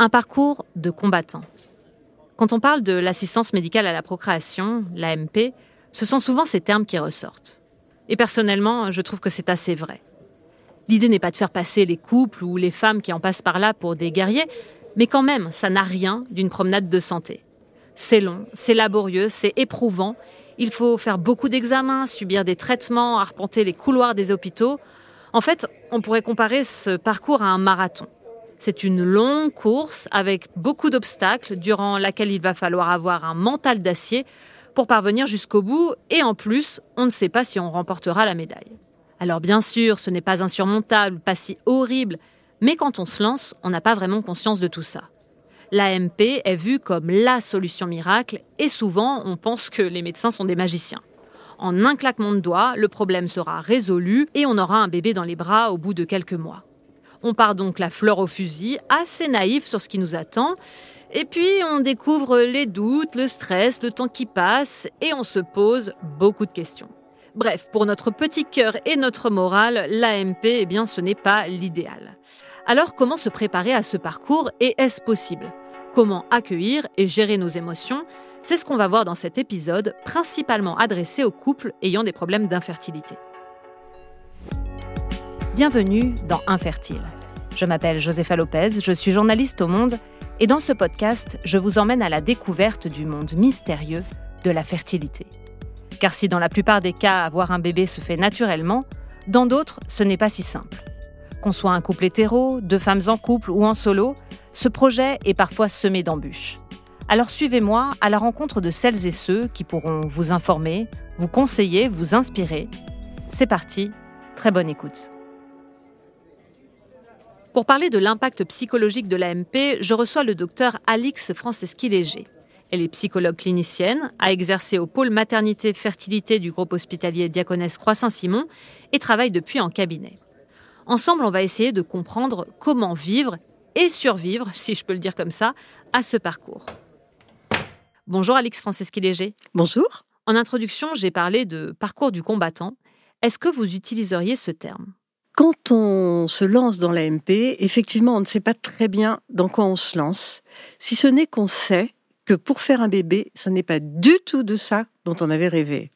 Un parcours de combattant. Quand on parle de l'assistance médicale à la procréation, l'AMP, ce sont souvent ces termes qui ressortent. Et personnellement, je trouve que c'est assez vrai. L'idée n'est pas de faire passer les couples ou les femmes qui en passent par là pour des guerriers, mais quand même, ça n'a rien d'une promenade de santé. C'est long, c'est laborieux, c'est éprouvant. Il faut faire beaucoup d'examens, subir des traitements, arpenter les couloirs des hôpitaux. En fait, on pourrait comparer ce parcours à un marathon. C'est une longue course avec beaucoup d'obstacles durant laquelle il va falloir avoir un mental d'acier pour parvenir jusqu'au bout et en plus, on ne sait pas si on remportera la médaille. Alors bien sûr, ce n'est pas insurmontable, pas si horrible, mais quand on se lance, on n'a pas vraiment conscience de tout ça. L'AMP est vue comme la solution miracle et souvent on pense que les médecins sont des magiciens. En un claquement de doigts, le problème sera résolu et on aura un bébé dans les bras au bout de quelques mois. On part donc la fleur au fusil, assez naïf sur ce qui nous attend, et puis on découvre les doutes, le stress, le temps qui passe, et on se pose beaucoup de questions. Bref, pour notre petit cœur et notre morale, l'AMP, eh bien, ce n'est pas l'idéal. Alors, comment se préparer à ce parcours et est-ce possible? Comment accueillir et gérer nos émotions? C'est ce qu'on va voir dans cet épisode, principalement adressé aux couples ayant des problèmes d'infertilité. Bienvenue dans Infertile. Je m'appelle Josepha Lopez, je suis journaliste au Monde et dans ce podcast, je vous emmène à la découverte du monde mystérieux de la fertilité. Car si dans la plupart des cas, avoir un bébé se fait naturellement, dans d'autres, ce n'est pas si simple. Qu'on soit un couple hétéro, deux femmes en couple ou en solo, ce projet est parfois semé d'embûches. Alors suivez-moi à la rencontre de celles et ceux qui pourront vous informer, vous conseiller, vous inspirer. C'est parti, très bonne écoute. Pour parler de l'impact psychologique de l'AMP, je reçois le docteur Alix Franceschi-Léger. Elle est psychologue clinicienne, a exercé au pôle maternité-fertilité du groupe hospitalier Diaconesse Croix-Saint-Simon et travaille depuis en cabinet. Ensemble, on va essayer de comprendre comment vivre et survivre, si je peux le dire comme ça, à ce parcours. Bonjour Alix Franceschi-Léger. Bonjour. En introduction, j'ai parlé de parcours du combattant. Est-ce que vous utiliseriez ce terme? Quand on se lance dans l'AMP, effectivement, on ne sait pas très bien dans quoi on se lance, si ce n'est qu'on sait que pour faire un bébé, ce n'est pas du tout de ça dont on avait rêvé.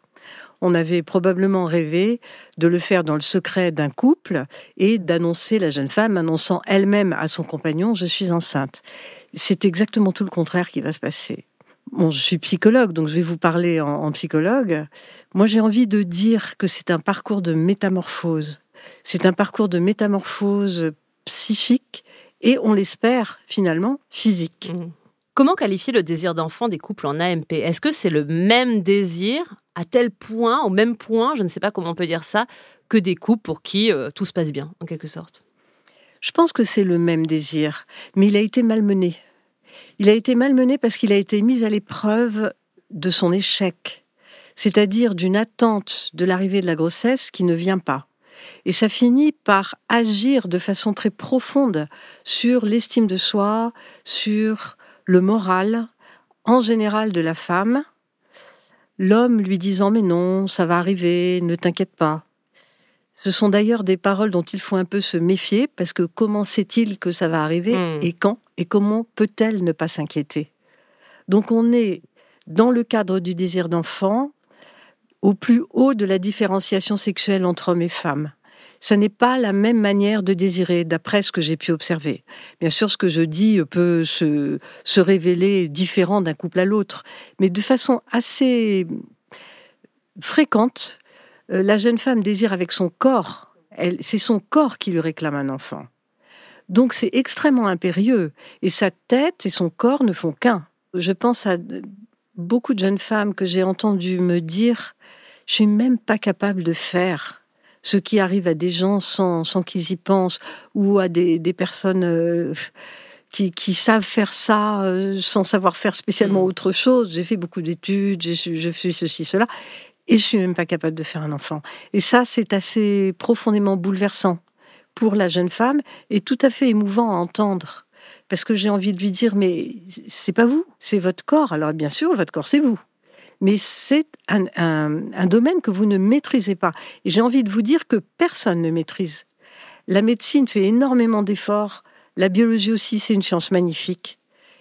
On avait probablement rêvé de le faire dans le secret d'un couple et d'annoncer la jeune femme, annonçant elle-même à son compagnon, je suis enceinte. C'est exactement tout le contraire qui va se passer. Bon, je suis psychologue, donc je vais vous parler en, en psychologue. Moi, j'ai envie de dire que c'est un parcours de métamorphose. C'est un parcours de métamorphose psychique et, on l'espère, finalement, physique. Mmh. Comment qualifier le désir d'enfant des couples en AMP Est-ce que c'est le même désir, à tel point, au même point, je ne sais pas comment on peut dire ça, que des couples pour qui euh, tout se passe bien, en quelque sorte? Je pense que c'est le même désir, mais il a été malmené. Il a été malmené parce qu'il a été mis à l'épreuve de son échec, c'est-à-dire d'une attente de l'arrivée de la grossesse qui ne vient pas. Et ça finit par agir de façon très profonde sur l'estime de soi, sur le moral en général de la femme, l'homme lui disant mais non, ça va arriver, ne t'inquiète pas. Ce sont d'ailleurs des paroles dont il faut un peu se méfier parce que comment sait-il que ça va arriver Hmm. et quand et comment peut-elle ne pas s'inquiéter? Donc on est dans le cadre du désir d'enfant au plus haut de la différenciation sexuelle entre hommes et femmes. Ça n'est pas la même manière de désirer, d'après ce que j'ai pu observer. Bien sûr, ce que je dis peut se, se révéler différent d'un couple à l'autre, mais de façon assez fréquente, euh, la jeune femme désire avec son corps. C'est son corps qui lui réclame un enfant. Donc c'est extrêmement impérieux. Et sa tête et son corps ne font qu'un. Je pense à beaucoup de jeunes femmes que j'ai entendues me dire Je suis même pas capable de faire ce qui arrive à des gens sans, sans qu'ils y pensent, ou à des, des personnes euh, qui, qui, savent faire ça euh, sans savoir faire spécialement Mm. autre chose. J'ai fait beaucoup d'études, j'ai- je fais ceci, cela, et je suis même pas capable de faire un enfant. Et ça, c'est assez profondément bouleversant pour la jeune femme et tout à fait émouvant à entendre. Parce que j'ai envie de lui dire, mais c'est pas vous, c'est votre corps. Alors bien sûr, votre corps, c'est vous. Mais c'est un, domaine que vous ne maîtrisez pas. Et j'ai envie de vous dire que personne ne maîtrise. La médecine fait énormément d'efforts, La biologie aussi, c'est une science magnifique.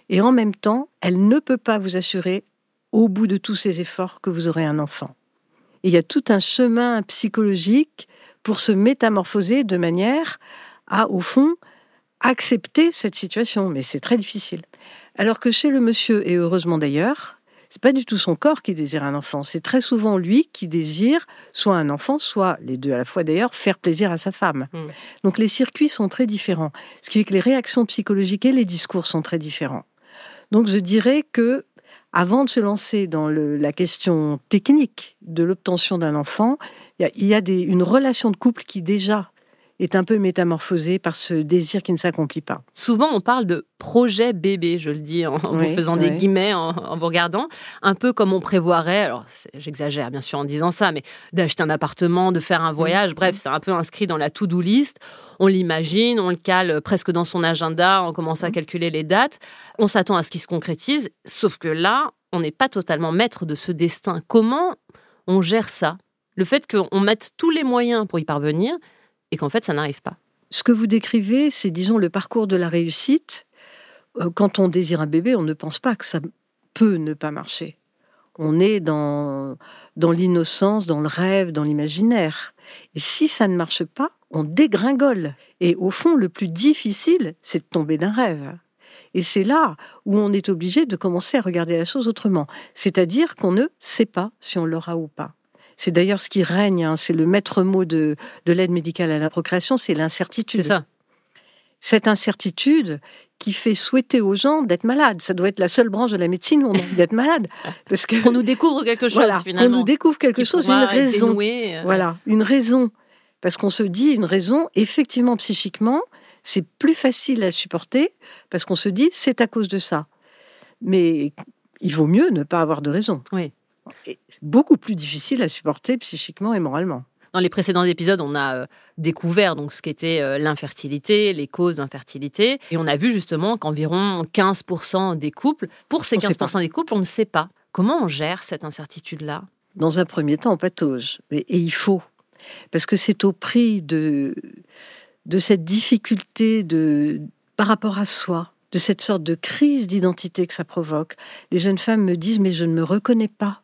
Et en même temps, elle ne peut pas vous assurer, au bout de tous ces efforts, que vous aurez un enfant. Il y a tout un chemin psychologique pour se métamorphoser de manière à, au fond, accepter cette situation. Mais c'est très difficile. Alors que chez le monsieur, et heureusement d'ailleurs, c'est pas du tout son corps qui désire un enfant. C'est très souvent lui qui désire soit un enfant, soit les deux à la fois d'ailleurs, faire plaisir à sa femme. Hmm. Donc les circuits sont très différents. Ce qui fait que les réactions psychologiques et les discours sont très différents. Donc je dirais que avant de se lancer dans la question technique de l'obtention d'un enfant, il y a, une relation de couple qui déjà est un peu métamorphosée par ce désir qui ne s'accomplit pas. Souvent, on parle de projet bébé, je le dis en, vous faisant des guillemets, en, vous regardant, un peu comme on prévoirait, alors j'exagère bien sûr en disant ça, mais d'acheter un appartement, de faire un voyage, bref, c'est un peu inscrit dans la to-do list. On l'imagine, on le cale presque dans son agenda, on commence à mmh. calculer les dates, on s'attend à ce qu'il se concrétise, sauf que là, on n'est pas totalement maître de ce destin. Comment on gère ça? Le fait qu'on mette tous les moyens pour y parvenir, et qu'en fait, ça n'arrive pas. Ce que vous décrivez, c'est, disons, le parcours de la réussite. Euh, quand on désire un bébé, on ne pense pas que ça peut ne pas marcher. On est dans, dans l'innocence, dans le rêve, dans l'imaginaire. Et si ça ne marche pas, on dégringole. Et au fond, le plus difficile, c'est de tomber d'un rêve. Et c'est là où on est obligé de commencer à regarder la chose autrement. C'est-à-dire qu'on ne sait pas si on l'aura ou pas. C'est d'ailleurs ce qui règne, hein. c'est le maître mot de, l'aide médicale à la procréation, c'est l'incertitude. C'est ça. Cette incertitude qui fait souhaiter aux gens d'être malades. Ça doit être la seule branche de la médecine où on a envie d'être malade. Parce que, on nous découvre quelque chose, finalement. On nous découvre quelque chose, une raison. Euh. Voilà, une raison. Parce qu'on se dit une raison, effectivement, psychiquement, c'est plus facile à supporter parce qu'on se dit c'est à cause de ça. Mais il vaut mieux ne pas avoir de raison. Oui beaucoup plus difficile à supporter psychiquement et moralement. Dans les précédents épisodes, on a euh, découvert donc ce qu'était euh, l'infertilité, les causes d'infertilité, et on a vu justement qu'environ 15% des couples, pour ces 15% des couples, on ne sait pas. Comment on gère cette incertitude-là? Dans un premier temps, on patauge, et, il faut, parce que c'est au prix de, de cette difficulté de, par rapport à soi, de cette sorte de crise d'identité que ça provoque. Les jeunes femmes me disent, mais je ne me reconnais pas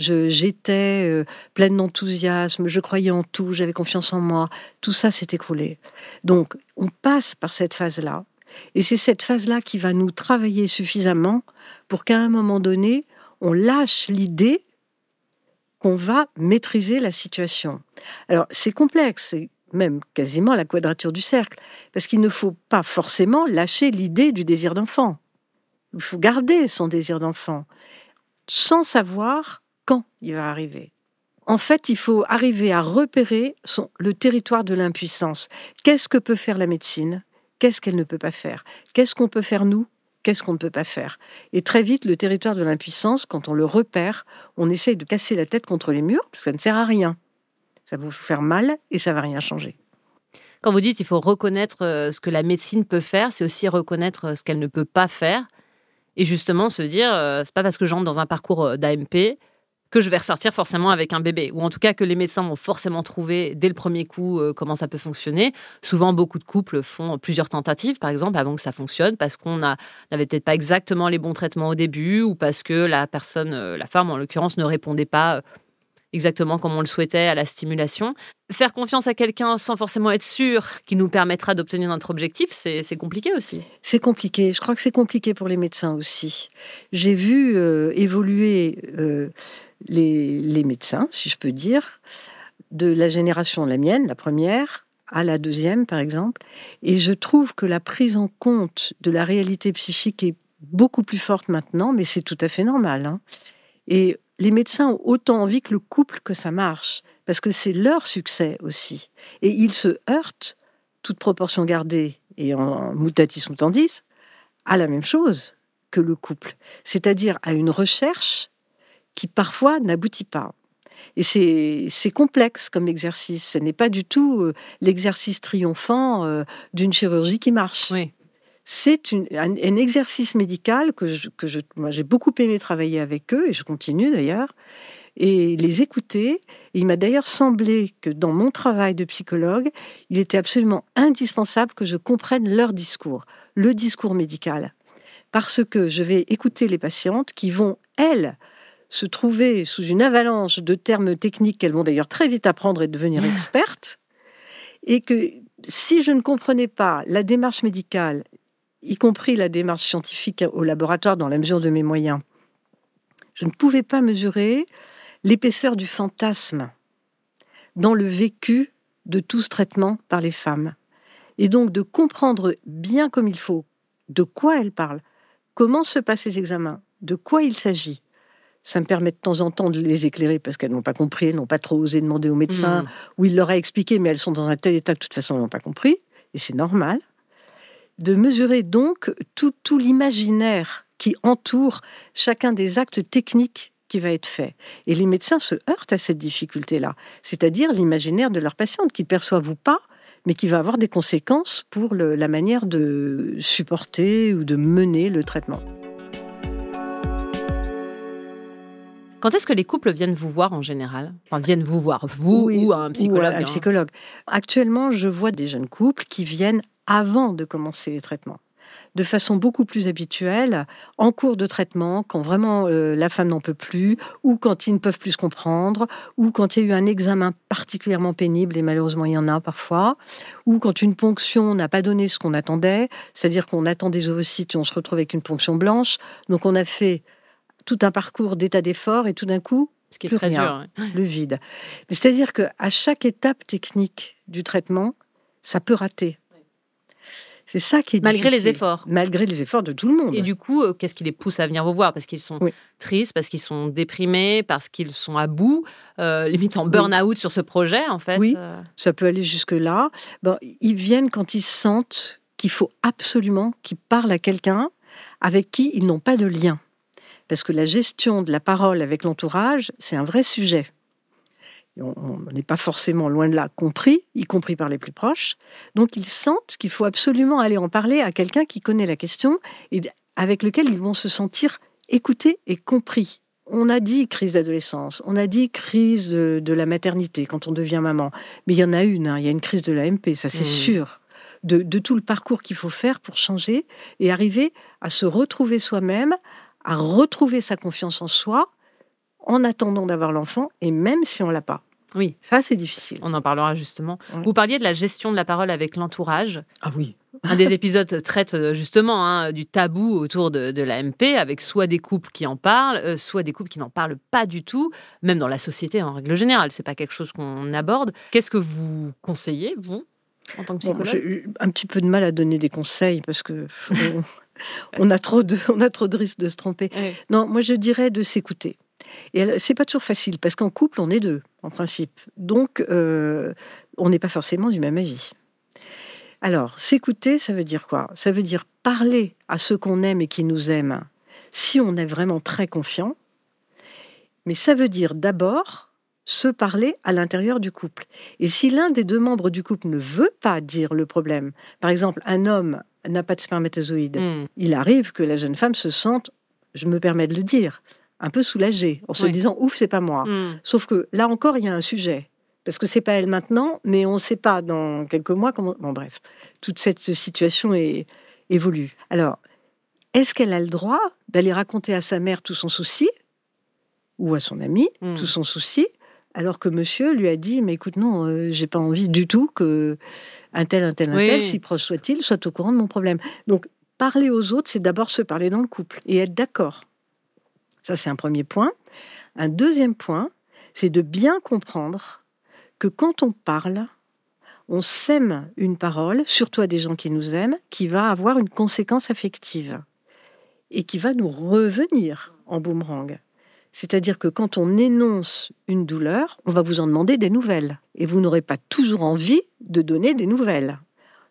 J'étais euh, pleine d'enthousiasme, je croyais en tout, j'avais confiance en moi. Tout ça s'est écroulé. Donc, on passe par cette phase-là. Et c'est cette phase-là qui va nous travailler suffisamment pour qu'à un moment donné, on lâche l'idée qu'on va maîtriser la situation. Alors, c'est complexe, c'est même quasiment la quadrature du cercle, parce qu'il ne faut pas forcément lâcher l'idée du désir d'enfant. Il faut garder son désir d'enfant, sans savoir il va arriver. En fait, il faut arriver à repérer le territoire de l'impuissance. Qu'est-ce que peut faire la médecine? Qu'est-ce qu'elle ne peut pas faire? Qu'est-ce qu'on peut faire nous? Qu'est-ce qu'on ne peut pas faire? Et très vite, le territoire de l'impuissance, quand on le repère, on essaye de casser la tête contre les murs, parce que ça ne sert à rien. Ça va vous faire mal et ça va rien changer. Quand vous dites qu'il faut reconnaître euh, ce que la médecine peut faire, c'est aussi reconnaître euh, ce qu'elle ne peut pas faire. Et justement se dire, euh, c'est pas parce que j'entre dans un parcours d'AMP que je vais ressortir forcément avec un bébé, ou en tout cas que les médecins vont forcément trouver dès le premier coup euh, comment ça peut fonctionner. Souvent, beaucoup de couples font plusieurs tentatives, par exemple, avant que ça fonctionne, parce qu'on n'avait peut-être pas exactement les bons traitements au début, ou parce que la personne, euh, la femme en l'occurrence, ne répondait pas euh, exactement comme on le souhaitait à la stimulation. Faire confiance à quelqu'un sans forcément être sûr qu'il nous permettra d'obtenir notre objectif, c'est compliqué aussi. C'est compliqué. Je crois que c'est compliqué pour les médecins aussi. J'ai vu évoluer les, médecins, si je peux dire, de la génération, la mienne, la première, à la deuxième, par exemple. Et je trouve que la prise en compte de la réalité psychique est beaucoup plus forte maintenant, mais c'est tout à fait normal. Hein. Et les médecins ont autant envie que le couple que ça marche, parce que c'est leur succès aussi. Et ils se heurtent, toute proportion gardée et en mutatis mutandis, à la même chose que le couple, c'est-à-dire à une recherche qui parfois n'aboutit pas. Et c'est complexe comme exercice. Ce n'est pas du tout euh, l'exercice triomphant euh, d'une chirurgie qui marche. C'est un, exercice médical que, que j'ai beaucoup aimé travailler avec eux, et je continue d'ailleurs, et les écouter. il m'a d'ailleurs semblé que dans mon travail de psychologue, il était absolument indispensable que je comprenne leur discours, le discours médical. Parce que je vais écouter les patientes qui vont, elles, se trouver sous une avalanche de termes techniques qu'elles vont d'ailleurs très vite apprendre et devenir expertes, et que si je ne comprenais pas la démarche médicale, y compris la démarche scientifique au laboratoire dans la mesure de mes moyens, je ne pouvais pas mesurer l'épaisseur du fantasme dans le vécu de tout ce traitement par les femmes. Et donc de comprendre bien comme il faut de quoi elles parlent, comment se passent les examens, de quoi il s'agit, ça me permet de temps en temps de les éclairer parce qu'elles n'ont pas compris, elles n'ont pas trop osé demander au médecin, hmm. ou il leur a expliqué, mais elles sont dans un tel état que de toute façon elles n'ont pas compris, et c'est normal. De mesurer donc tout, tout l'imaginaire qui entoure chacun des actes techniques qui va être fait. Et les médecins se heurtent à cette difficulté-là, c'est-à-dire l'imaginaire de leur patiente qu'ils perçoivent ou pas, mais qui va avoir des conséquences pour la manière de supporter ou de mener le traitement. Quand est-ce que les couples viennent vous voir en général? Enfin, viennent vous voir, vous ou un psychologue un hein. psychologue. Actuellement, je vois des jeunes couples qui viennent avant de commencer les traitements de façon beaucoup plus habituelle, en cours de traitement, quand vraiment euh, la femme n'en peut plus, ou quand ils ne peuvent plus se comprendre, ou quand il y a eu un examen particulièrement pénible, et malheureusement il y en a parfois, ou quand une ponction n'a pas donné ce qu'on attendait, c'est-à-dire qu'on attend des ovocytes et on se retrouve avec une ponction blanche. Donc on a fait tout un parcours d'état d'effort et tout d'un coup, ce qui est très rien, le vide. C'est-à-dire qu'à chaque étape technique du traitement, ça peut rater. C'est ça qui est Malgré les efforts. Malgré les efforts de tout le monde. Et du coup, euh, qu'est-ce qui les pousse à venir vous voir? Parce qu'ils sont tristes, parce qu'ils sont déprimés, parce qu'ils sont à bout, euh, limite en burn-out sur ce projet, en fait. Oui, euh. ça peut aller jusque-là. Bon, ils viennent quand ils sentent qu'il faut absolument qu'ils parlent à quelqu'un avec qui ils n'ont pas de lien parce que la gestion de la parole avec l'entourage, c'est un vrai sujet. On n'est pas forcément loin de là compris, y compris par les plus proches. Donc ils sentent qu'il faut absolument aller en parler à quelqu'un qui connaît la question et avec lequel ils vont se sentir écoutés et compris. On a dit crise d'adolescence, on a dit crise de, la maternité quand on devient maman, mais il y en a une, hein, il y a une crise de l'AMP, ça c'est mmh. sûr. De, de, tout le parcours qu'il faut faire pour changer et arriver à se retrouver soi-même, à retrouver sa confiance en soi en attendant d'avoir l'enfant et même si on l'a pas. Oui. Ça, c'est difficile. On en parlera justement. Vous parliez de la gestion de la parole avec l'entourage. Ah oui. Un des épisodes traite euh, justement hein, du tabou autour de, de l'AMP, avec soit des couples qui en parlent, euh, soit des couples qui n'en parlent pas du tout, même dans la société en règle générale. C'est pas quelque chose qu'on aborde. Qu'est-ce que vous conseillez, vous, en tant que psychologue? J'ai eu un petit peu de mal à donner des conseils parce que on a trop de, on a trop de risques de se tromper. Non, moi je dirais de s'écouter. Et c'est pas toujours facile parce qu'en couple on est deux en principe, donc euh, on n'est pas forcément du même avis. Alors s'écouter, ça veut dire quoi? Ça veut dire parler à ceux qu'on aime et qui nous aiment si on est vraiment très confiant. Mais ça veut dire d'abord se parler à l'intérieur du couple. Et si l'un des deux membres du couple ne veut pas dire le problème, par exemple un homme n'a pas de spermatozoïdes. Hmm. Il arrive que la jeune femme se sente, je me permets de le dire, un peu soulagée, en se disant ouf, c'est pas moi. Hmm. Sauf que là encore, il y a un sujet. Parce que c'est pas elle maintenant, mais on ne sait pas dans quelques mois comment. Bon, bref, toute cette situation est évolue. Alors, est-ce qu'elle a le droit d'aller raconter à sa mère tout son souci ou à son ami hmm. tout son souci alors que monsieur lui a dit mais écoute non euh, j'ai pas envie du tout que un tel un tel un tel si proche soit-il soit au courant de mon problème donc parler aux autres c'est d'abord se parler dans le couple et être d'accord ça c'est un premier point un deuxième point c'est de bien comprendre que quand on parle on sème une parole surtout à des gens qui nous aiment qui va avoir une conséquence affective et qui va nous revenir en boomerang c'est-à-dire que quand on énonce une douleur, on va vous en demander des nouvelles. Et vous n'aurez pas toujours envie de donner des nouvelles.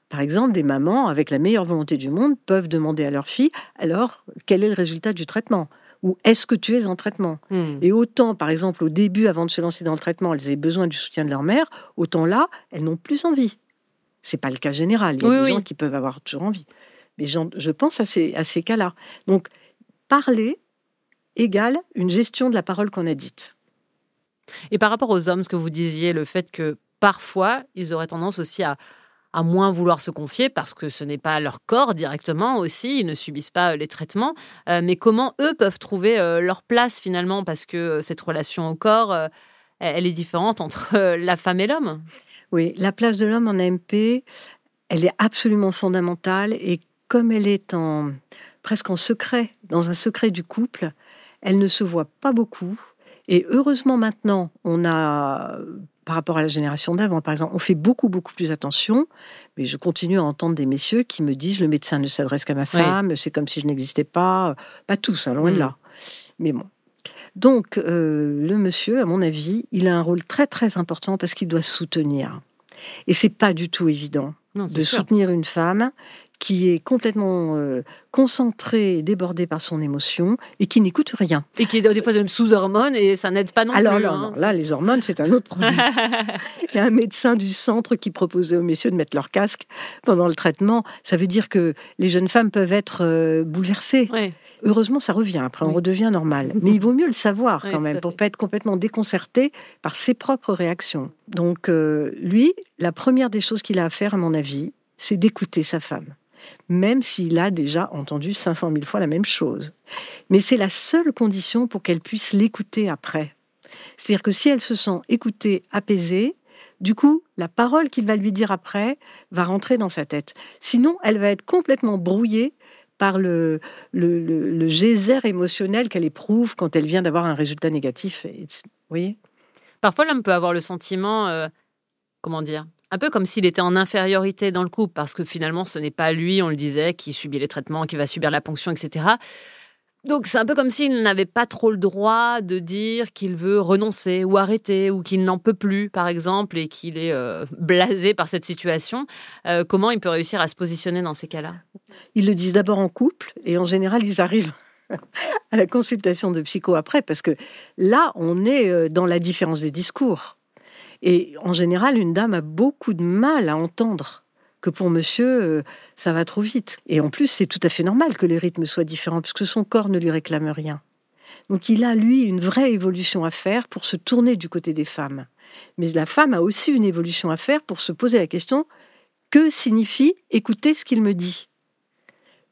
Par exemple, des mamans, avec la meilleure volonté du monde, peuvent demander à leur fille, alors, quel est le résultat du traitement? Ou est-ce que tu es en traitement hmm. Et autant, par exemple, au début, avant de se lancer dans le traitement, elles avaient besoin du soutien de leur mère, autant là, elles n'ont plus envie. C'est pas le cas général. Il y a des gens qui peuvent avoir toujours envie. Mais je pense à ces, à ces cas-là. Donc, parler, égale une gestion de la parole qu'on a dite. Et par rapport aux hommes, ce que vous disiez, le fait que parfois, ils auraient tendance aussi à, à moins vouloir se confier parce que ce n'est pas leur corps directement aussi, ils ne subissent pas euh, les traitements. Euh, mais comment eux peuvent trouver euh, leur place finalement parce que cette relation au corps, elle est différente entre la femme et l'homme? Oui, la place de l'homme en AMP, elle est absolument fondamentale et comme elle est en presque en secret, dans un secret du couple, elle ne se voit pas beaucoup. Et heureusement maintenant, on a par rapport à la génération d'avant, par exemple, on fait beaucoup, beaucoup plus attention. Mais je continue à entendre des messieurs qui me disent le médecin ne s'adresse qu'à ma femme, c'est comme si je n'existais pas. Pas tous, hein, loin de mm. là. Mais bon. Donc, euh, le monsieur, à mon avis, il a un rôle très, très important parce qu'il doit soutenir. Et c'est pas du tout évident de soutenir une femme qui est complètement euh, concentré, débordé par son émotion et qui n'écoute rien. Et qui est des fois même sous hormones et ça n'aide pas non Alors, plus. Alors, hein. là, les hormones, c'est un autre problème. Il y a un médecin du centre qui proposait aux messieurs de mettre leur casque pendant le traitement. Ça veut dire que les jeunes femmes peuvent être euh, bouleversées. Heureusement, ça revient. Après, on redevient normal. Mais il vaut mieux le savoir quand même pour pas être complètement déconcerté par ses propres réactions. Donc, euh, lui, la première des choses qu'il a à faire, à mon avis, c'est d'écouter sa femme même s'il a déjà entendu 500 000 fois la même chose. Mais c'est la seule condition pour qu'elle puisse l'écouter après. C'est-à-dire que si elle se sent écoutée, apaisée, du coup, la parole qu'il va lui dire après va rentrer dans sa tête. Sinon, elle va être complètement brouillée par le, le, geyser émotionnel qu'elle éprouve quand elle vient d'avoir un résultat négatif. Vous voyez? Parfois, l'homme peut avoir le sentiment, euh, comment dire, un peu comme s'il était en infériorité dans le couple, parce que finalement, ce n'est pas lui, on le disait, qui subit les traitements, qui va subir la ponction, etc. Donc c'est un peu comme s'il n'avait pas trop le droit de dire qu'il veut renoncer ou arrêter ou qu'il n'en peut plus, par exemple, et qu'il est euh, blasé par cette situation. Euh, comment il peut réussir à se positionner dans ces cas-là? Ils le disent d'abord en couple et en général ils arrivent à la consultation de psycho après parce que là on est euh, dans la différence des discours. Et en général, une dame a beaucoup de mal à entendre que pour monsieur, euh, ça va trop vite. Et en plus, c'est tout à fait normal que les rythmes soient différents, puisque son corps ne lui réclame rien. Donc il a, lui, une vraie évolution à faire pour se tourner du côté des femmes. Mais la femme a aussi une évolution à faire pour se poser la question, que signifie écouter ce qu'il me dit?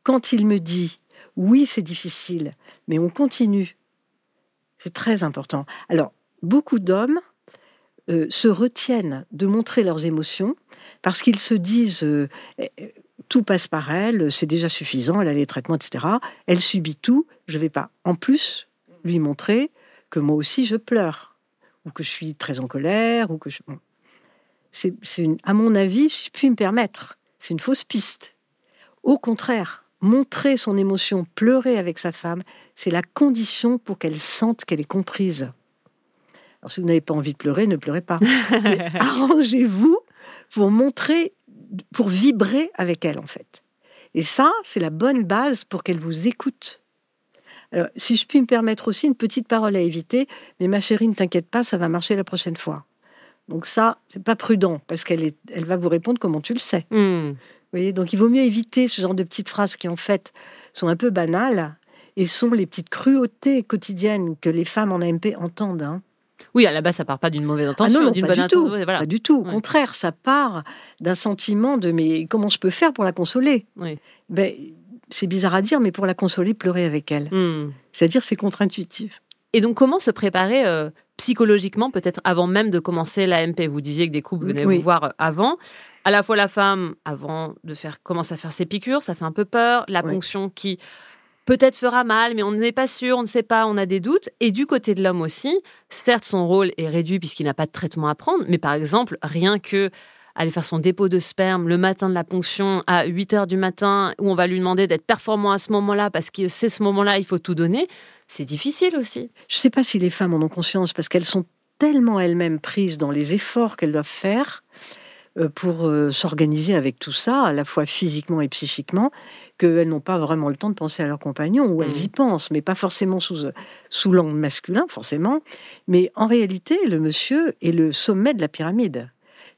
Quand il me dit, oui, c'est difficile, mais on continue, c'est très important. Alors, beaucoup d'hommes euh, se retiennent de montrer leurs émotions parce qu'ils se disent euh, eh, tout passe par elle, c'est déjà suffisant, elle a les traitements, etc. Elle subit tout, je ne vais pas en plus lui montrer que moi aussi je pleure ou que je suis très en colère ou que je... c'est, à mon avis, si je puis me permettre, c'est une fausse piste. Au contraire, montrer son émotion, pleurer avec sa femme, c'est la condition pour qu'elle sente qu'elle est comprise. Alors, si vous n'avez pas envie de pleurer, ne pleurez pas. Arrangez-vous pour montrer, pour vibrer avec elle, en fait. Et ça, c'est la bonne base pour qu'elle vous écoute. Alors, si je puis me permettre aussi une petite parole à éviter, mais ma chérie, ne t'inquiète pas, ça va marcher la prochaine fois. Donc ça, c'est pas prudent parce qu'elle elle va vous répondre comment tu le sais. Hmm. Vous voyez, donc il vaut mieux éviter ce genre de petites phrases qui en fait sont un peu banales et sont les petites cruautés quotidiennes que les femmes en AMP entendent. Hein. Oui, à la base, ça part pas d'une mauvaise intention, ah d'une bonne intention. Pas du tout. Au contraire, ça part d'un sentiment de mais comment je peux faire pour la consoler? Ben, C'est bizarre à dire, mais pour la consoler, pleurer avec elle. Hmm. C'est-à-dire, c'est contre-intuitif. Et donc, comment se préparer euh, psychologiquement, peut-être avant même de commencer l'AMP Vous disiez que des couples venaient vous voir euh, avant. À la fois la femme, avant de faire, commence à faire ses piqûres, ça fait un peu peur. La ponction qui peut-être fera mal, mais on n'est pas sûr, on ne sait pas, on a des doutes. Et du côté de l'homme aussi, certes, son rôle est réduit puisqu'il n'a pas de traitement à prendre, mais par exemple, rien que aller faire son dépôt de sperme le matin de la ponction à 8 heures du matin, où on va lui demander d'être performant à ce moment-là, parce que c'est ce moment-là, il faut tout donner, c'est difficile aussi. Je ne sais pas si les femmes en ont conscience, parce qu'elles sont tellement elles-mêmes prises dans les efforts qu'elles doivent faire euh, pour euh, s'organiser avec tout ça, à la fois physiquement et psychiquement, qu'elles n'ont pas vraiment le temps de penser à leur compagnon, ou elles mmh. y pensent, mais pas forcément sous, sous l'angle masculin, forcément. Mais en réalité, le monsieur est le sommet de la pyramide.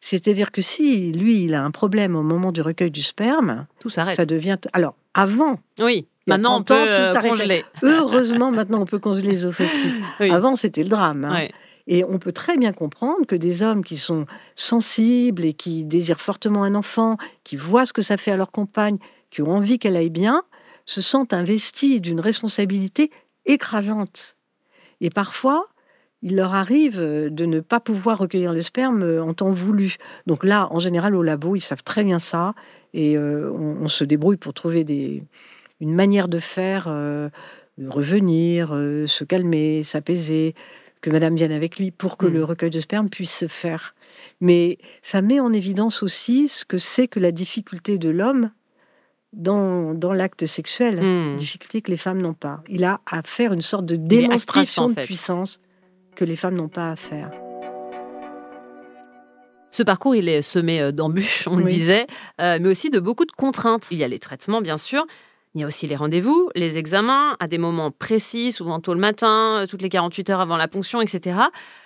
C'est-à-dire que si lui, il a un problème au moment du recueil du sperme, tout s'arrête. Ça devient. Alors, avant. Oui. Maintenant, on peut euh, congeler. Heureusement, maintenant, on peut congeler les ovocytes. Avant, c'était le drame. Hein. Et on peut très bien comprendre que des hommes qui sont sensibles et qui désirent fortement un enfant, qui voient ce que ça fait à leur compagne, qui ont envie qu'elle aille bien, se sentent investis d'une responsabilité écrasante. Et parfois, il leur arrive de ne pas pouvoir recueillir le sperme en temps voulu. Donc là, en général, au labo, ils savent très bien ça et euh, on, se débrouille pour trouver des, une manière de faire, euh, revenir, euh, se calmer, s'apaiser, que madame vienne avec lui pour que le hmm. recueil de sperme puisse se faire. Mais ça met en évidence aussi ce que c'est que la difficulté de l'homme dans, dans l'acte sexuel, mmh. difficulté que les femmes n'ont pas. Il a à faire une sorte de démonstration de puissance que les femmes n'ont pas à faire. Ce parcours, il est semé euh, d'embûches, on le disait, euh, mais aussi de beaucoup de contraintes. Il y a les traitements, bien sûr. Il y a aussi les rendez-vous, les examens, à des moments précis, souvent tôt le matin, euh, toutes les 48 heures avant la ponction, etc.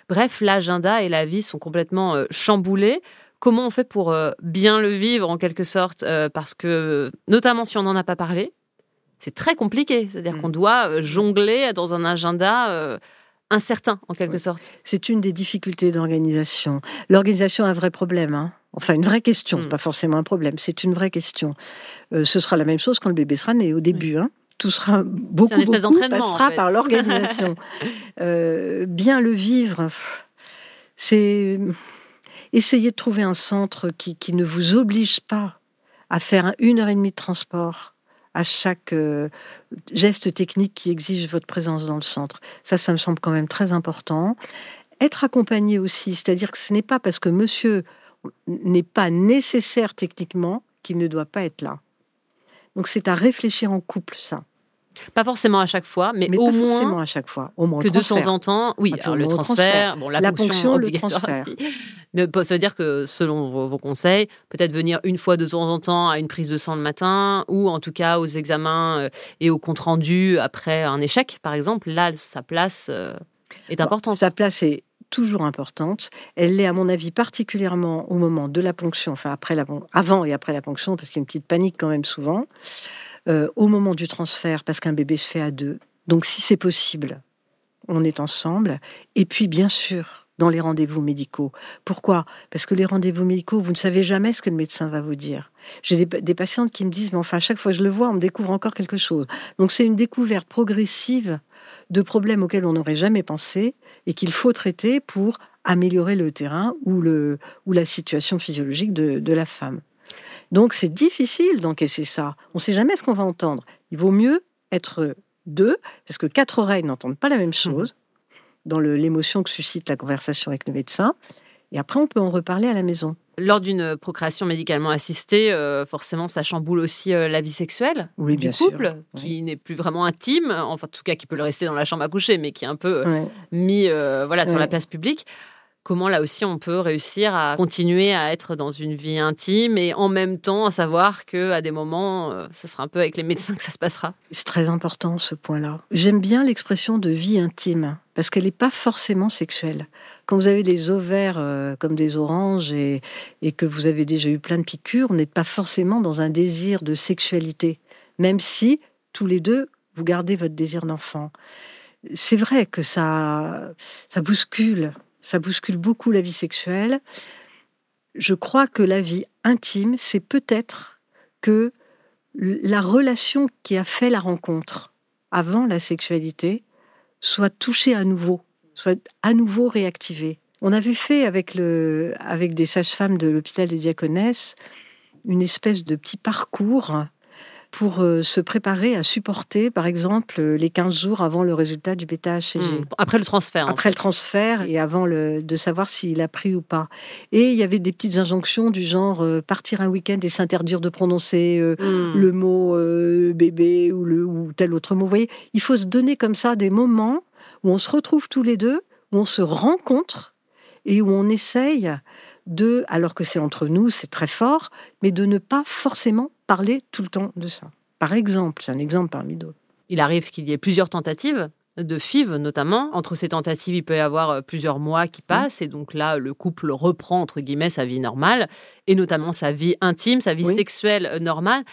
Bref, l'agenda et la vie sont complètement chamboulés. Comment on fait pour bien le vivre, en quelque sorte Parce que, notamment si on n'en a pas parlé, c'est très compliqué. C'est-à-dire mmh. qu'on doit jongler dans un agenda incertain, en quelque sorte. C'est une des difficultés d'organisation. L'organisation a un vrai problème. Hein. Enfin, une vraie question, hmm. pas forcément un problème, c'est une vraie question. Euh, ce sera la même chose quand le bébé sera né au début. Hein. Tout sera beaucoup, beaucoup passera par l'organisation. Euh, bien le vivre, c'est essayer de trouver un centre qui, qui ne vous oblige pas à faire une heure et demie de transport à chaque euh, geste technique qui exige votre présence dans le centre. Ça, ça me semble quand même très important. Être accompagné aussi, c'est-à-dire que ce n'est pas parce que monsieur n'est pas nécessaire techniquement qu'il ne doit pas être là. Donc c'est à réfléchir en couple, ça. Pas forcément à chaque fois, mais, au moins à chaque fois, au moins que de temps en temps. Oui, alors le transfert, bon, la, ponction, le transfert. Mais ça veut dire que selon vos, conseils, peut-être venir une fois de temps en temps à une prise de sang le matin, ou en tout cas aux examens euh, et au compte rendu après un échec, par exemple. Là, sa place euh, est importante. Sa place est toujours importante. Elle l'est, à mon avis, particulièrement au moment de la ponction, enfin après la, avant et après la ponction, parce qu'il y a une petite panique quand même souvent. Euh, au moment du transfert, parce qu'un bébé se fait à deux. Donc si c'est possible, on est ensemble. Et puis bien sûr, dans les rendez-vous médicaux. Pourquoi? Parce que les rendez-vous médicaux, vous ne savez jamais ce que le médecin va vous dire. J'ai des, patientes qui me disent, mais enfin, à chaque fois que je le vois, on me découvre encore quelque chose. Donc c'est une découverte progressive de problèmes auxquels on n'aurait jamais pensé et qu'il faut traiter pour améliorer le terrain ou, le, ou la situation physiologique de la femme. Donc c'est difficile d'encaisser ça. On ne sait jamais ce qu'on va entendre. Il vaut mieux être deux, parce que quatre oreilles n'entendent pas la même chose dans l'émotion que suscite la conversation avec le médecin. Et après, on peut en reparler à la maison. Lors d'une procréation médicalement assistée, euh, forcément, ça chamboule aussi euh, la vie sexuelle oui, du couple, qui n'est plus vraiment intime, enfin, en tout cas, qui peut le rester dans la chambre à coucher, mais qui est un peu euh, mis voilà, sur la place publique comment là aussi on peut réussir à continuer à être dans une vie intime et en même temps à savoir que à des moments euh, ça sera un peu avec les médecins que ça se passera. C'est très important ce point-là. J'aime bien l'expression de vie intime parce qu'elle n'est pas forcément sexuelle. Quand vous avez des ovaires euh, comme des oranges et, et que vous avez déjà eu plein de piqûres, on n'est pas forcément dans un désir de sexualité, même si tous les deux vous gardez votre désir d'enfant. C'est vrai que ça, ça bouscule ça bouscule beaucoup la vie sexuelle. Je crois que la vie intime, c'est peut-être que la relation qui a fait la rencontre avant la sexualité soit touchée à nouveau, soit à nouveau réactivée. On avait fait avec, le, avec des sages-femmes de l'hôpital des Diaconesses une espèce de petit parcours pour euh, se préparer à supporter, par exemple, les 15 jours avant le résultat du bêta-HCG. Hmm. Après le transfert. Après le transfert et avant le, de savoir s'il a pris ou pas. Et il y avait des petites injonctions du genre euh, partir un week-end et s'interdire de prononcer euh, hmm. le mot bébé ou, le, ou tel autre mot. Vous voyez, il faut se donner comme ça des moments où on se retrouve tous les deux, où on se rencontre et où on essaye de, alors que c'est entre nous, c'est très fort, mais de ne pas forcément parler tout le temps de ça. Par exemple, c'est un exemple parmi d'autres. Il arrive qu'il y ait plusieurs tentatives de FIV notamment. Entre ces tentatives, il peut y avoir euh, plusieurs mois qui passent et donc là, le couple reprend entre guillemets sa vie normale et notamment sa vie intime, sa vie sexuelle euh, normale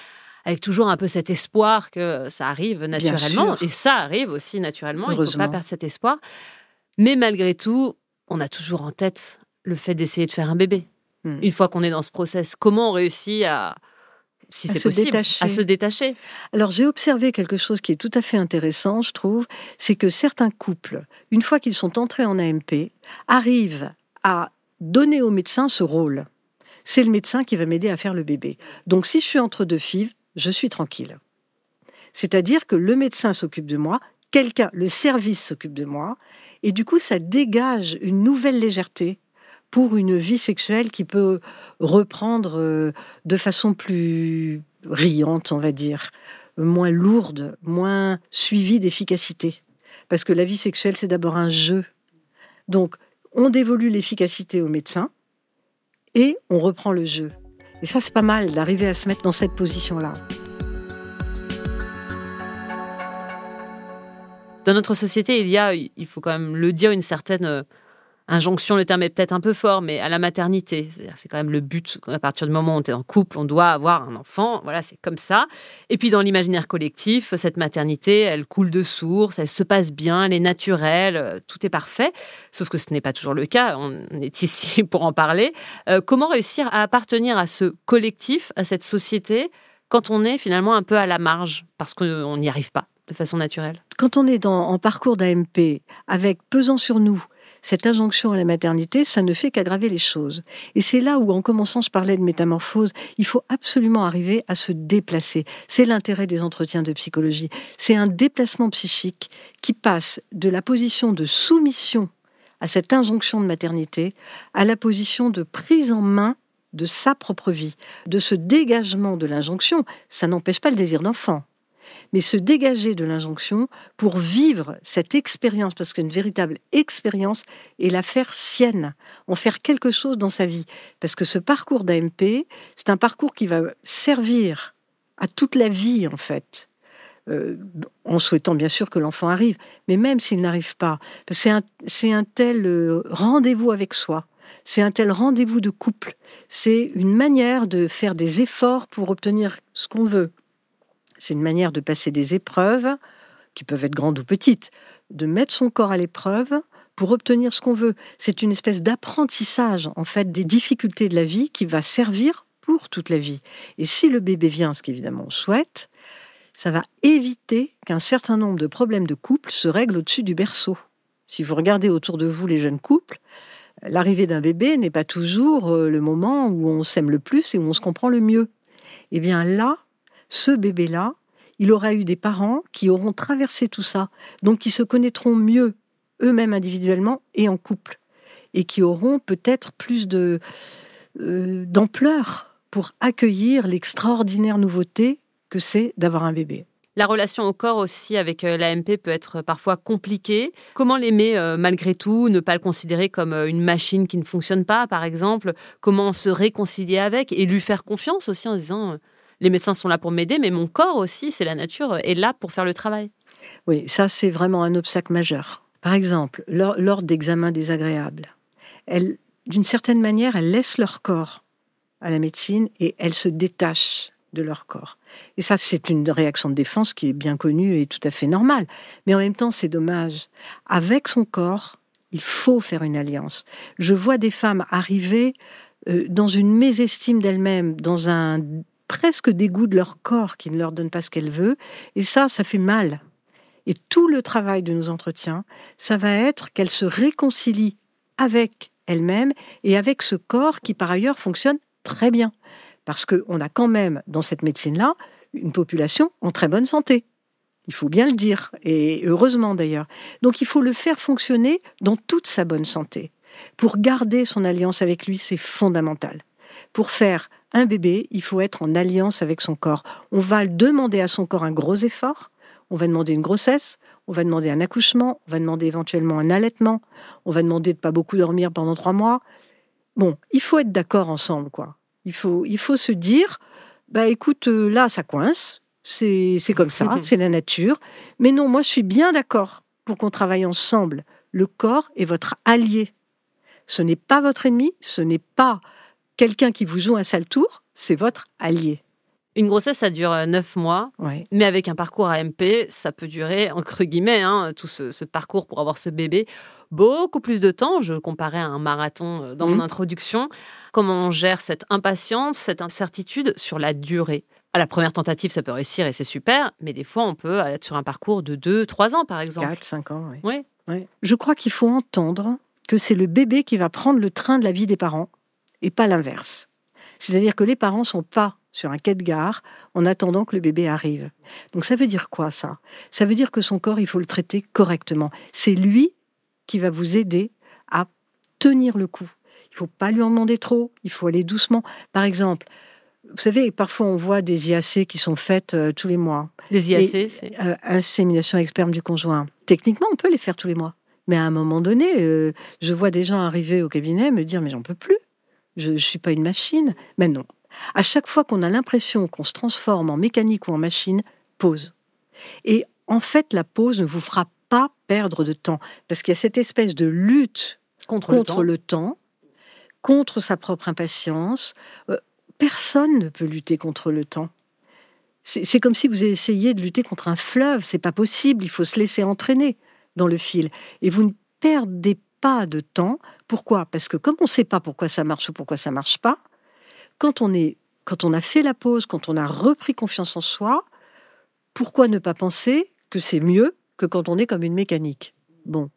avec toujours un peu cet espoir que ça arrive naturellement et ça arrive aussi naturellement. Il ne faut pas perdre cet espoir. Mais malgré tout, on a toujours en tête le fait d'essayer de faire un bébé. Hmm. Une fois qu'on est dans ce process, comment on réussit à, si c'est possible, détacher. à se détacher Alors j'ai observé quelque chose qui est tout à fait intéressant, je trouve, c'est que certains couples, une fois qu'ils sont entrés en AMP, arrivent à donner au médecin ce rôle. C'est le médecin qui va m'aider à faire le bébé. Donc si je suis entre deux fives, je suis tranquille. C'est-à-dire que le médecin s'occupe de moi, quelqu'un, le service s'occupe de moi, et du coup ça dégage une nouvelle légèreté pour une vie sexuelle qui peut reprendre euh, de façon plus riante, on va dire, moins lourde, moins suivie d'efficacité. Parce que la vie sexuelle, c'est d'abord un jeu. Donc, on dévolue l'efficacité au médecin et on reprend le jeu. Et ça, c'est pas mal d'arriver à se mettre dans cette position-là. Dans notre société, il y a, il faut quand même le dire, une certaine euh, injonction, le terme est peut-être un peu fort, mais à la maternité. C'est quand même le but. À partir du moment où on est en couple, on doit avoir un enfant. Voilà, c'est comme ça. Et puis dans l'imaginaire collectif, cette maternité, elle coule de source, elle se passe bien, elle est naturelle, euh, tout est parfait. Sauf que ce n'est pas toujours le cas. On est ici pour en parler. Euh, comment réussir à appartenir à ce collectif, à cette société, quand on est finalement un peu à la marge, parce qu'on n'y arrive pas de façon naturelle? Quand on est en parcours d'AMP avec pesant sur nous cette injonction à la maternité, ça ne fait qu'aggraver les choses. Et c'est là où, en commençant, je parlais de métamorphose, il faut absolument arriver à se déplacer. C'est l'intérêt des entretiens de psychologie. C'est un déplacement psychique qui passe de la position de soumission à cette injonction de maternité à la position de prise en main de sa propre vie, de ce dégagement de l'injonction. Ça n'empêche pas le désir d'enfant mais se dégager de l'injonction pour vivre cette expérience, parce qu'une véritable expérience, et la faire sienne, en faire quelque chose dans sa vie. Parce que ce parcours d'AMP, c'est un parcours qui va servir à toute la vie, en fait. Euh, en souhaitant bien sûr que l'enfant arrive, mais même s'il n'arrive pas, c'est un, tel euh, rendez-vous avec soi, c'est un tel rendez-vous de couple, c'est une manière de faire des efforts pour obtenir ce qu'on veut. C'est une manière de passer des épreuves, qui peuvent être grandes ou petites, de mettre son corps à l'épreuve pour obtenir ce qu'on veut. C'est une espèce d'apprentissage, en fait, des difficultés de la vie qui va servir pour toute la vie. Et si le bébé vient, ce qu'évidemment on souhaite, ça va éviter qu'un certain nombre de problèmes de couple se règlent au-dessus du berceau. Si vous regardez autour de vous les jeunes couples, l'arrivée d'un bébé n'est pas toujours euh, le moment où on s'aime le plus et où on se comprend le mieux. Eh bien là, ce bébé-là, il aura eu des parents qui auront traversé tout ça, donc qui se connaîtront mieux eux-mêmes individuellement et en couple, et qui auront peut-être plus de euh, d'ampleur pour accueillir l'extraordinaire nouveauté que c'est d'avoir un bébé. La relation au corps aussi avec euh, l'AMP peut être parfois compliquée. Comment l'aimer euh, malgré tout Ne pas le considérer comme euh, une machine qui ne fonctionne pas, par exemple? Comment se réconcilier avec et lui faire confiance aussi en disant euh, les médecins sont là pour m'aider, mais mon corps aussi, c'est la nature, est là pour faire le travail. Oui, ça c'est vraiment un obstacle majeur. Par exemple, lors, lors d'examens désagréables, elles, d'une certaine manière, elles laissent leur corps à la médecine et elles se détachent de leur corps. Et ça, c'est une réaction de défense qui est bien connue et tout à fait normale. Mais en même temps, c'est dommage. Avec son corps, il faut faire une alliance. Je vois des femmes arriver euh, dans une mésestime d'elles-mêmes, dans un presque dégoût de leur corps qui ne leur donne pas ce qu'elles veulent. Et ça, ça fait mal. Et tout le travail de nos entretiens, ça va être qu'elles se réconcilient avec elles-mêmes et avec ce corps qui, par ailleurs, fonctionne très bien. Parce qu'on a quand même, dans cette médecine-là, une population en très bonne santé. Il faut bien le dire, et heureusement d'ailleurs. Donc il faut le faire fonctionner dans toute sa bonne santé. Pour garder son alliance avec lui, c'est fondamental. Pour faire un bébé, il faut être en alliance avec son corps. On va demander à son corps un gros effort, on va demander une grossesse, on va demander un accouchement, on va demander éventuellement un allaitement, on va demander de pas beaucoup dormir pendant trois mois. Bon, il faut être d'accord ensemble, quoi. Il faut, il faut se dire, bah écoute, euh, là ça coince, c'est c'est comme ça, c'est la nature. Mais non, moi je suis bien d'accord pour qu'on travaille ensemble. Le corps est votre allié. Ce n'est pas votre ennemi, ce n'est pas quelqu'un qui vous joue un sale tour, c'est votre allié. Une grossesse, ça dure euh, neuf mois, Ouais. mais avec un parcours AMP, ça peut durer, entre guillemets, hein, tout ce, ce parcours pour avoir ce bébé, beaucoup plus de temps. Je comparais à un marathon euh, dans mon Mhm. introduction. Comment on gère cette impatience, cette incertitude sur la durée? À la première tentative, ça peut réussir et c'est super, mais des fois, on peut être sur un parcours de 2, 3 ans, par exemple. 4, 5 ans, oui. Je crois qu'il faut entendre que c'est le bébé qui va prendre le train de la vie des parents et pas l'inverse. C'est-à-dire que les parents sont pas sur un quai de gare en attendant que le bébé arrive. Donc ça veut dire quoi ça? Ça veut dire que son corps, il faut le traiter correctement. C'est lui qui va vous aider à tenir le coup. Il faut pas lui en demander trop, il faut aller doucement. Par exemple, vous savez, parfois on voit des IAC qui sont faites euh, tous les mois Les IAC, c'est. euh, insémination avec sperme du conjoint. Techniquement, on peut les faire tous les mois. Mais à un moment donné, euh, je vois des gens arriver au cabinet me dire Mais j'en peux plus. Je ne suis pas une machine. Mais non. À chaque fois qu'on a l'impression qu'on se transforme en mécanique ou en machine, pause. Et en fait, la pause ne vous fera pas perdre de temps. Parce qu'il y a cette espèce de lutte Contre, le temps. le temps, contre sa propre impatience. Euh, personne ne peut lutter contre le temps. C'est c'est comme si vous essayiez de lutter contre un fleuve. C'est pas possible. Il faut se laisser entraîner dans le fil. Et vous ne perdez pas de temps. Pourquoi? Parce que comme on ne sait pas pourquoi ça marche ou pourquoi ça marche pas, quand on est, quand on a fait la pause, quand on a repris confiance en soi, pourquoi ne pas penser que c'est mieux que quand on est comme une mécanique? Bon,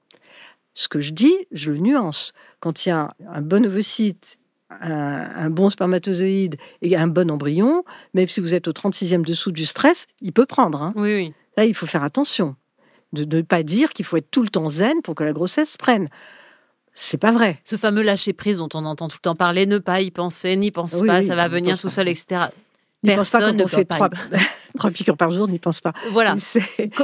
ce que je dis, je le nuance. Quand il y a un bon ovocyte, un, un bon spermatozoïde et un bon embryon, même si vous êtes au 36e dessous du stress, il peut prendre. hein. Oui, oui. Là, il faut faire attention. De ne pas dire qu'il faut être tout le temps zen pour que la grossesse prenne. C'est pas vrai. Ce fameux lâcher prise dont on entend tout le temps parler, ne pas y penser, n'y pense Oui, pas, oui, ça va venir tout pas. seul, etc. N'y pense pas Personne quand ne on fait trois, pas trois piqûres par jour, n'y pense pas. Voilà.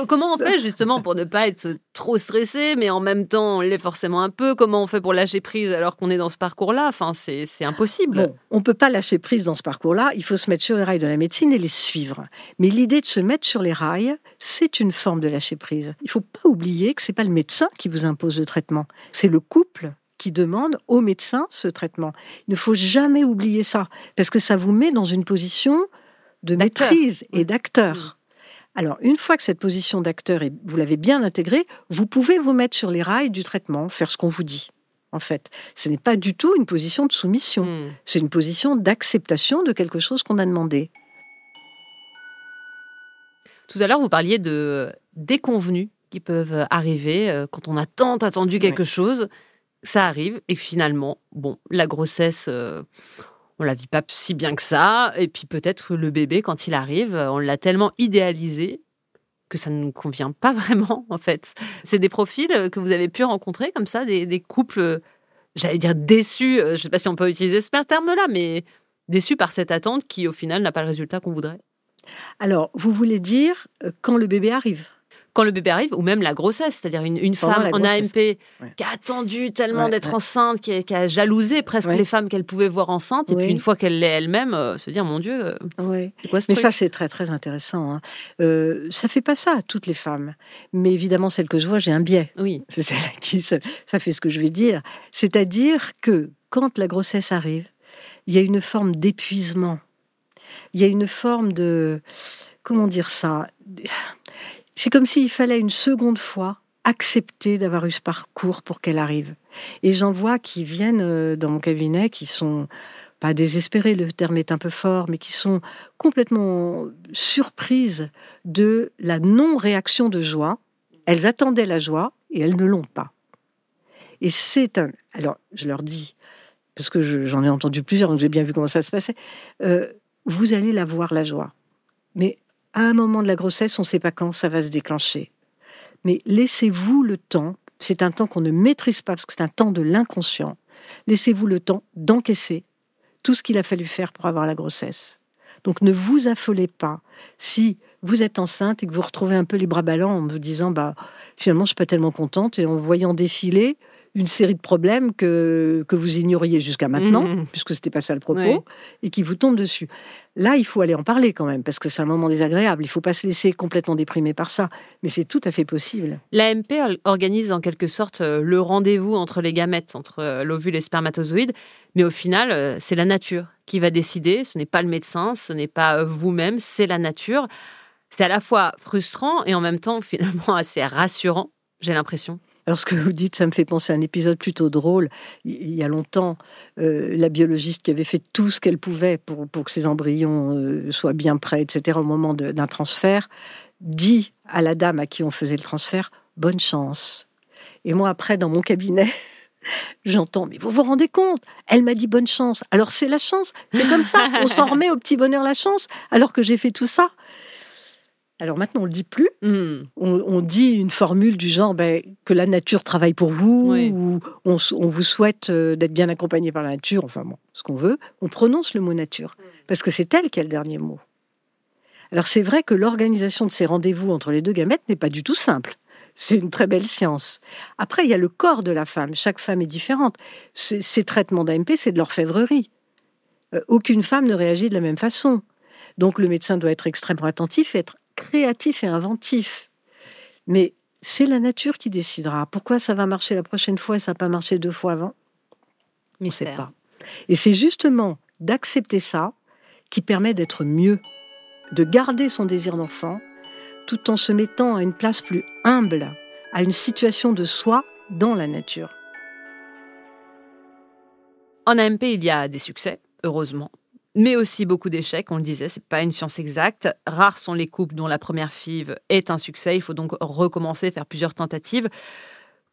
Comment on fait justement pour ne pas être trop stressé, mais en même temps on l'est forcément un peu? Comment on fait pour lâcher prise alors qu'on est dans ce parcours-là? Enfin, c'est c'est impossible. Bon, on peut pas lâcher prise dans ce parcours-là. Il faut se mettre sur les rails de la médecine et les suivre. Mais l'idée de se mettre sur les rails, c'est une forme de lâcher prise. Il faut pas oublier que c'est pas le médecin qui vous impose le traitement. C'est le couple qui demande au médecin ce traitement. Il ne faut jamais oublier ça parce que ça vous met dans une position de maîtrise et d'acteur. Alors, une fois que cette position d'acteur, est- vous l'avez bien intégrée, vous pouvez vous mettre sur les rails du traitement, faire ce qu'on vous dit. En fait, ce n'est pas du tout une position de soumission. Hmm. C'est une position d'acceptation de quelque chose qu'on a demandé. Tout à l'heure, vous parliez de déconvenus qui peuvent arriver euh, quand on a tant attendu quelque chose. Ça arrive et finalement, bon, la grossesse, euh, on la vit pas si bien que ça. Et puis peut-être le bébé, quand il arrive, euh, on l'a tellement idéalisé que ça ne nous convient pas vraiment, en fait. C'est des profils euh, que vous avez pu rencontrer comme ça, des, des couples, euh, j'allais dire déçus, je sais pas si on peut utiliser ce terme-là, mais déçus par cette attente qui, au final, n'a pas le résultat qu'on voudrait? Alors, vous voulez dire quand le bébé arrive? Quand le bébé arrive, ou même la grossesse, c'est-à-dire une, femme en. AMP Ouais. qui a attendu tellement Ouais, d'être ouais. enceinte, qui a, qui a jalousé presque les femmes qu'elle pouvait voir enceintes, et puis une fois qu'elle l'est elle-même, euh, se dire mon Dieu, euh, c'est quoi ce Mais truc? ça, c'est très, très intéressant. Hein. Euh, ça fait pas ça à toutes les femmes. Mais évidemment, celle que je vois, j'ai un biais. Oui, C'est celle à qui ça, ça fait ce que je vais dire. C'est-à-dire que quand la grossesse arrive, il y a une forme d'épuisement. Il y a une forme de... Comment dire ça? C'est comme s'il fallait une seconde fois accepter d'avoir eu ce parcours pour qu'elle arrive. Et j'en vois qui viennent euh, dans mon cabinet, qui sont pas désespérés, le terme est un peu fort, mais qui sont complètement surprises de la non-réaction de joie. Elles attendaient la joie et elles ne l'ont pas. Et c'est un. Alors, je leur dis, parce que je- j'en ai entendu plusieurs, donc j'ai bien vu comment ça se passait, euh, vous allez la voir, la joie. Mais à un moment de la grossesse, on ne sait pas quand ça va se déclencher. Mais laissez-vous le temps, c'est un temps qu'on ne maîtrise pas, parce que c'est un temps de l'inconscient. Laissez-vous le temps d'encaisser tout ce qu'il a fallu faire pour avoir la grossesse. Donc ne vous affolez pas si vous êtes enceinte et que vous retrouvez un peu les bras ballants en vous disant bah finalement je suis pas tellement contente et en voyant défiler une série de problèmes que, que vous ignoriez jusqu'à maintenant, Mhm. puisque c'était pas ça le propos, Ouais. et qui vous tombent dessus. Là, il faut aller en parler quand même, parce que c'est un moment désagréable. Il faut pas se laisser complètement déprimer par ça, mais c'est tout à fait possible. L'AMP or- organise en quelque sorte euh, le rendez-vous entre les gamètes, entre euh, l'ovule et le spermatozoïde, mais au final, euh, c'est la nature qui va décider, ce n'est pas le médecin, ce n'est pas vous-même, c'est la nature. C'est à la fois frustrant et en même temps finalement assez rassurant, j'ai l'impression. Alors ce que vous dites, ça me fait penser à un épisode plutôt drôle. Il y a longtemps, euh, la biologiste qui avait fait tout ce qu'elle pouvait pour, pour que ses embryons euh, soient bien prêts, etc., au moment d'un transfert, dit à la dame à qui on faisait le transfert, bonne chance. Et moi, après, dans mon cabinet, J'entends, mais vous vous rendez compte? Elle m'a dit bonne chance. Alors c'est la chance, c'est comme ça. On s'en remet au petit bonheur la chance, alors que j'ai fait tout ça. Alors maintenant, on le dit plus. Hmm. On, dit une formule du genre ben, que la nature travaille pour vous, ou on, vous souhaite euh, d'être bien accompagné par la nature, enfin bon, ce qu'on veut. On prononce le mot nature, parce que c'est elle qui a le dernier mot. Alors c'est vrai que l'organisation de ces rendez-vous entre les deux gamètes n'est pas du tout simple. C'est une très belle science. Après, il y a le corps de la femme. Chaque femme est différente. Ces traitements d'AMP, c'est de l'orfèvrerie. Euh, aucune femme ne réagit de la même façon. Donc le médecin doit être extrêmement attentif, être créatif et inventif. Mais c'est la nature qui décidera. Pourquoi ça va marcher la prochaine fois et ça n'a pas marché deux fois avant? On ne sait pas. Et c'est justement d'accepter ça qui permet d'être mieux, de garder son désir d'enfant tout en se mettant à une place plus humble, à une situation de soi dans la nature. En AMP, il y a des succès, heureusement, mais aussi beaucoup d'échecs, on le disait, c'est pas une science exacte. Rares sont les couples dont la première FIV est un succès, il faut donc recommencer, faire plusieurs tentatives.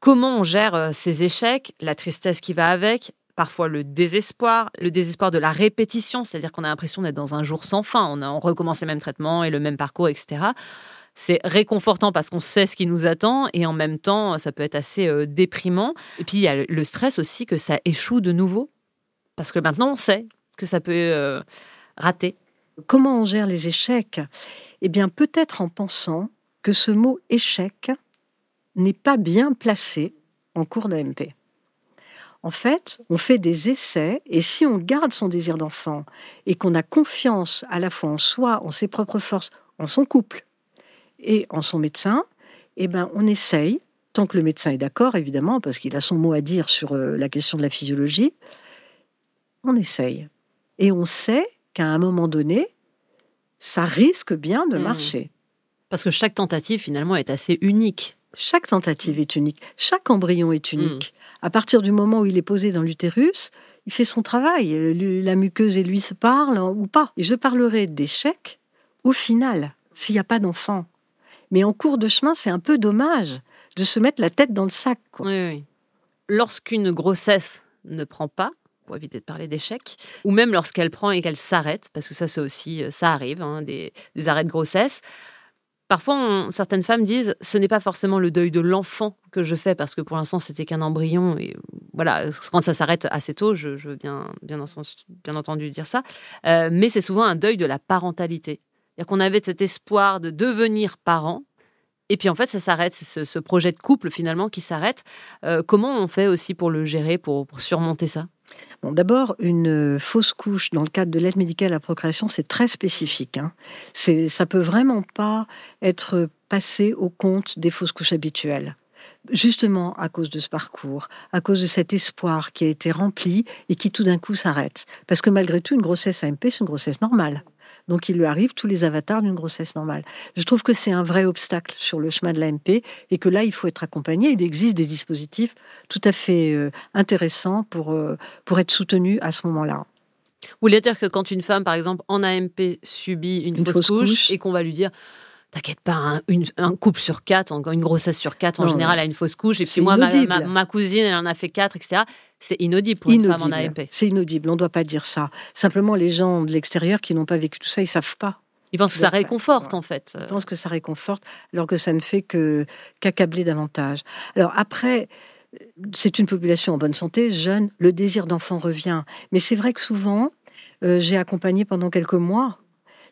Comment on gère euh, ces échecs, la tristesse qui va avec, parfois le désespoir, le désespoir de la répétition, c'est-à-dire qu'on a l'impression d'être dans un jour sans fin, on a on recommence les mêmes traitements et le même parcours, etc c'est réconfortant parce qu'on sait ce qui nous attend et en même temps, ça peut être assez euh, déprimant. Et puis, il y a le stress aussi que ça échoue de nouveau parce que maintenant, on sait que ça peut euh, rater. Comment on gère les échecs? Eh bien, peut-être en pensant que ce mot échec n'est pas bien placé en cours d'AMP. En fait, on fait des essais et si on garde son désir d'enfant et qu'on a confiance à la fois en soi, en ses propres forces, en son couple, et en son médecin, eh ben, on essaye, tant que le médecin est d'accord, évidemment, parce qu'il a son mot à dire sur euh, la question de la physiologie, on essaye. Et on sait qu'à un moment donné, ça risque bien de mmh. marcher. Parce que chaque tentative, finalement, est assez unique. Chaque tentative est unique. Chaque embryon est unique. Mmh. À partir du moment où il est posé dans l'utérus, il fait son travail. La muqueuse et lui se parlent ou pas. Et je parlerai d'échec au final, s'il n'y a pas d'enfant. Mais en cours de chemin, c'est un peu dommage de se mettre la tête dans le sac. Lorsqu'une grossesse ne prend pas, pour éviter de parler d'échec, ou même lorsqu'elle prend et qu'elle s'arrête, parce que ça, c'est aussi, euh, ça arrive, hein, des, arrêts de grossesse. Parfois, certaines femmes disent ce n'est pas forcément le deuil de l'enfant que je fais parce que pour l'instant c'était qu'un embryon et voilà quand ça s'arrête assez tôt, je, veux bien bien, entendu dire ça, euh, mais c'est souvent un deuil de la parentalité. C'est-à-dire qu'on avait cet espoir de devenir parent. Et puis en fait, ça s'arrête, c'est ce, projet de couple finalement qui s'arrête. Euh, comment on fait aussi pour le gérer, pour, surmonter ça? Bon, D'abord, une fausse couche dans le cadre de l'aide médicale à la procréation, c'est très spécifique. Hein. C'est, ça peut vraiment pas être passé au compte des fausses couches habituelles justement à cause de ce parcours, à cause de cet espoir qui a été rempli et qui tout d'un coup s'arrête. Parce que malgré tout, une grossesse AMP, c'est une grossesse normale. Donc il lui arrive tous les avatars d'une grossesse normale. Je trouve que c'est un vrai obstacle sur le chemin de l'AMP et que là, il faut être accompagné. Il existe des dispositifs tout à fait euh, intéressants pour, euh, pour être soutenu à ce moment-là. Vous voulez dire que quand une femme, par exemple, en AMP subit une, fausse, couche et qu'on va lui dire T'inquiète pas, un, un, couple sur quatre, une grossesse sur quatre, en général, a une fausse couche. Et puis moi, ma, cousine, elle en a fait quatre, etc. C'est inaudible pour une femme en AMP. C'est inaudible, on ne doit pas dire ça. Simplement, les gens de l'extérieur qui n'ont pas vécu tout ça, ils savent pas. Ils pensent que ça réconforte, en fait. Ils pensent que ça réconforte, alors que ça ne fait que qu'accabler davantage. Alors après, c'est une population en bonne santé, jeune, le désir d'enfant revient. Mais c'est vrai que souvent, euh, j'ai accompagné pendant quelques mois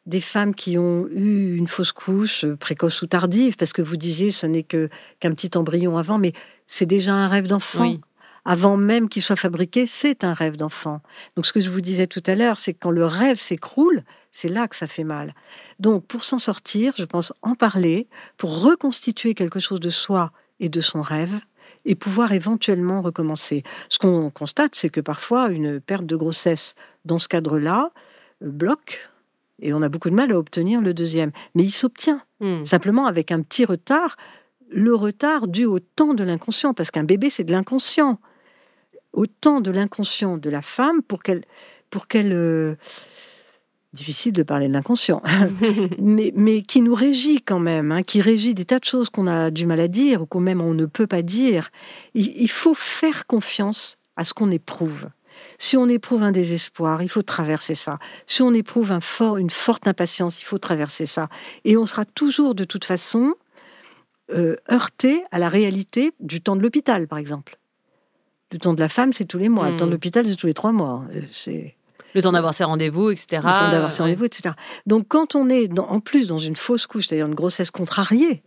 des femmes qui ont eu une fausse couche, euh, précoce ou tardive, parce que vous disiez ce n'est que qu'un petit embryon avant, mais c'est déjà un rêve d'enfant. Avant même qu'il soit fabriqué, c'est un rêve d'enfant. Donc ce que je vous disais tout à l'heure, c'est que quand le rêve s'écroule, c'est là que ça fait mal. Donc pour s'en sortir, je pense en parler, pour reconstituer quelque chose de soi et de son rêve, et pouvoir éventuellement recommencer. Ce qu'on constate, c'est que parfois une perte de grossesse dans ce cadre-là euh, bloque et on a beaucoup de mal à obtenir le deuxième. Mais il s'obtient, hmm. simplement avec un petit retard. le retard dû au temps de l'inconscient, parce qu'un bébé, c'est de l'inconscient. Au temps de l'inconscient de la femme pour qu'elle... Pour qu'elle euh, difficile de parler de l'inconscient, mais, mais qui nous régit quand même, hein, qui régit des tas de choses qu'on a du mal à dire ou qu'on même on ne peut pas dire. il faut faire confiance à ce qu'on éprouve. Si on éprouve un désespoir, il faut traverser ça. Si on éprouve un fort, une forte impatience, il faut traverser ça. Et on sera toujours de toute façon euh, heurté à la réalité du temps de l'hôpital, par exemple. Le temps de la femme, c'est tous les mois. Le temps de hmm. l'hôpital, c'est tous les trois mois. Euh, c'est le temps d'avoir ses rendez-vous, etc. Le temps d'avoir ses rendez-vous, etc. Donc, quand on est en plus dans une fausse couche, c'est-à-dire une grossesse contrariée,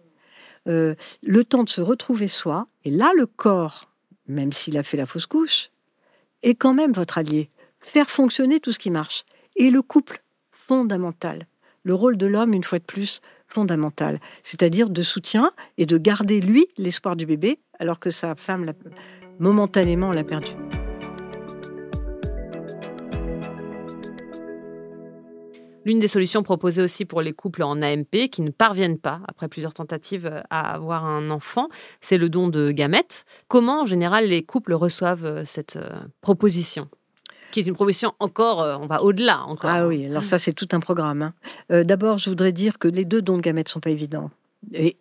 euh, le temps de se retrouver soi, et là, le corps, même s'il a fait la fausse couche, est quand même votre allié. Faire fonctionner tout ce qui marche. Et le couple, fondamental. Le rôle de l'homme, une fois de plus, fondamental. C'est-à-dire de soutien et de garder, lui, l'espoir du bébé, alors que sa femme, momentanément, l'a perdu. L'une des solutions proposées aussi pour les couples en AMP qui ne parviennent pas, après plusieurs tentatives, à avoir un enfant, c'est le don de gamètes. Comment, en général, les couples reçoivent euh, cette euh, proposition? Qui est une proposition encore, euh, on va au-delà encore. Ah oui, alors ça c'est tout un programme. Hein. D'abord, je voudrais dire que les deux dons de gamètes sont pas évidents. Et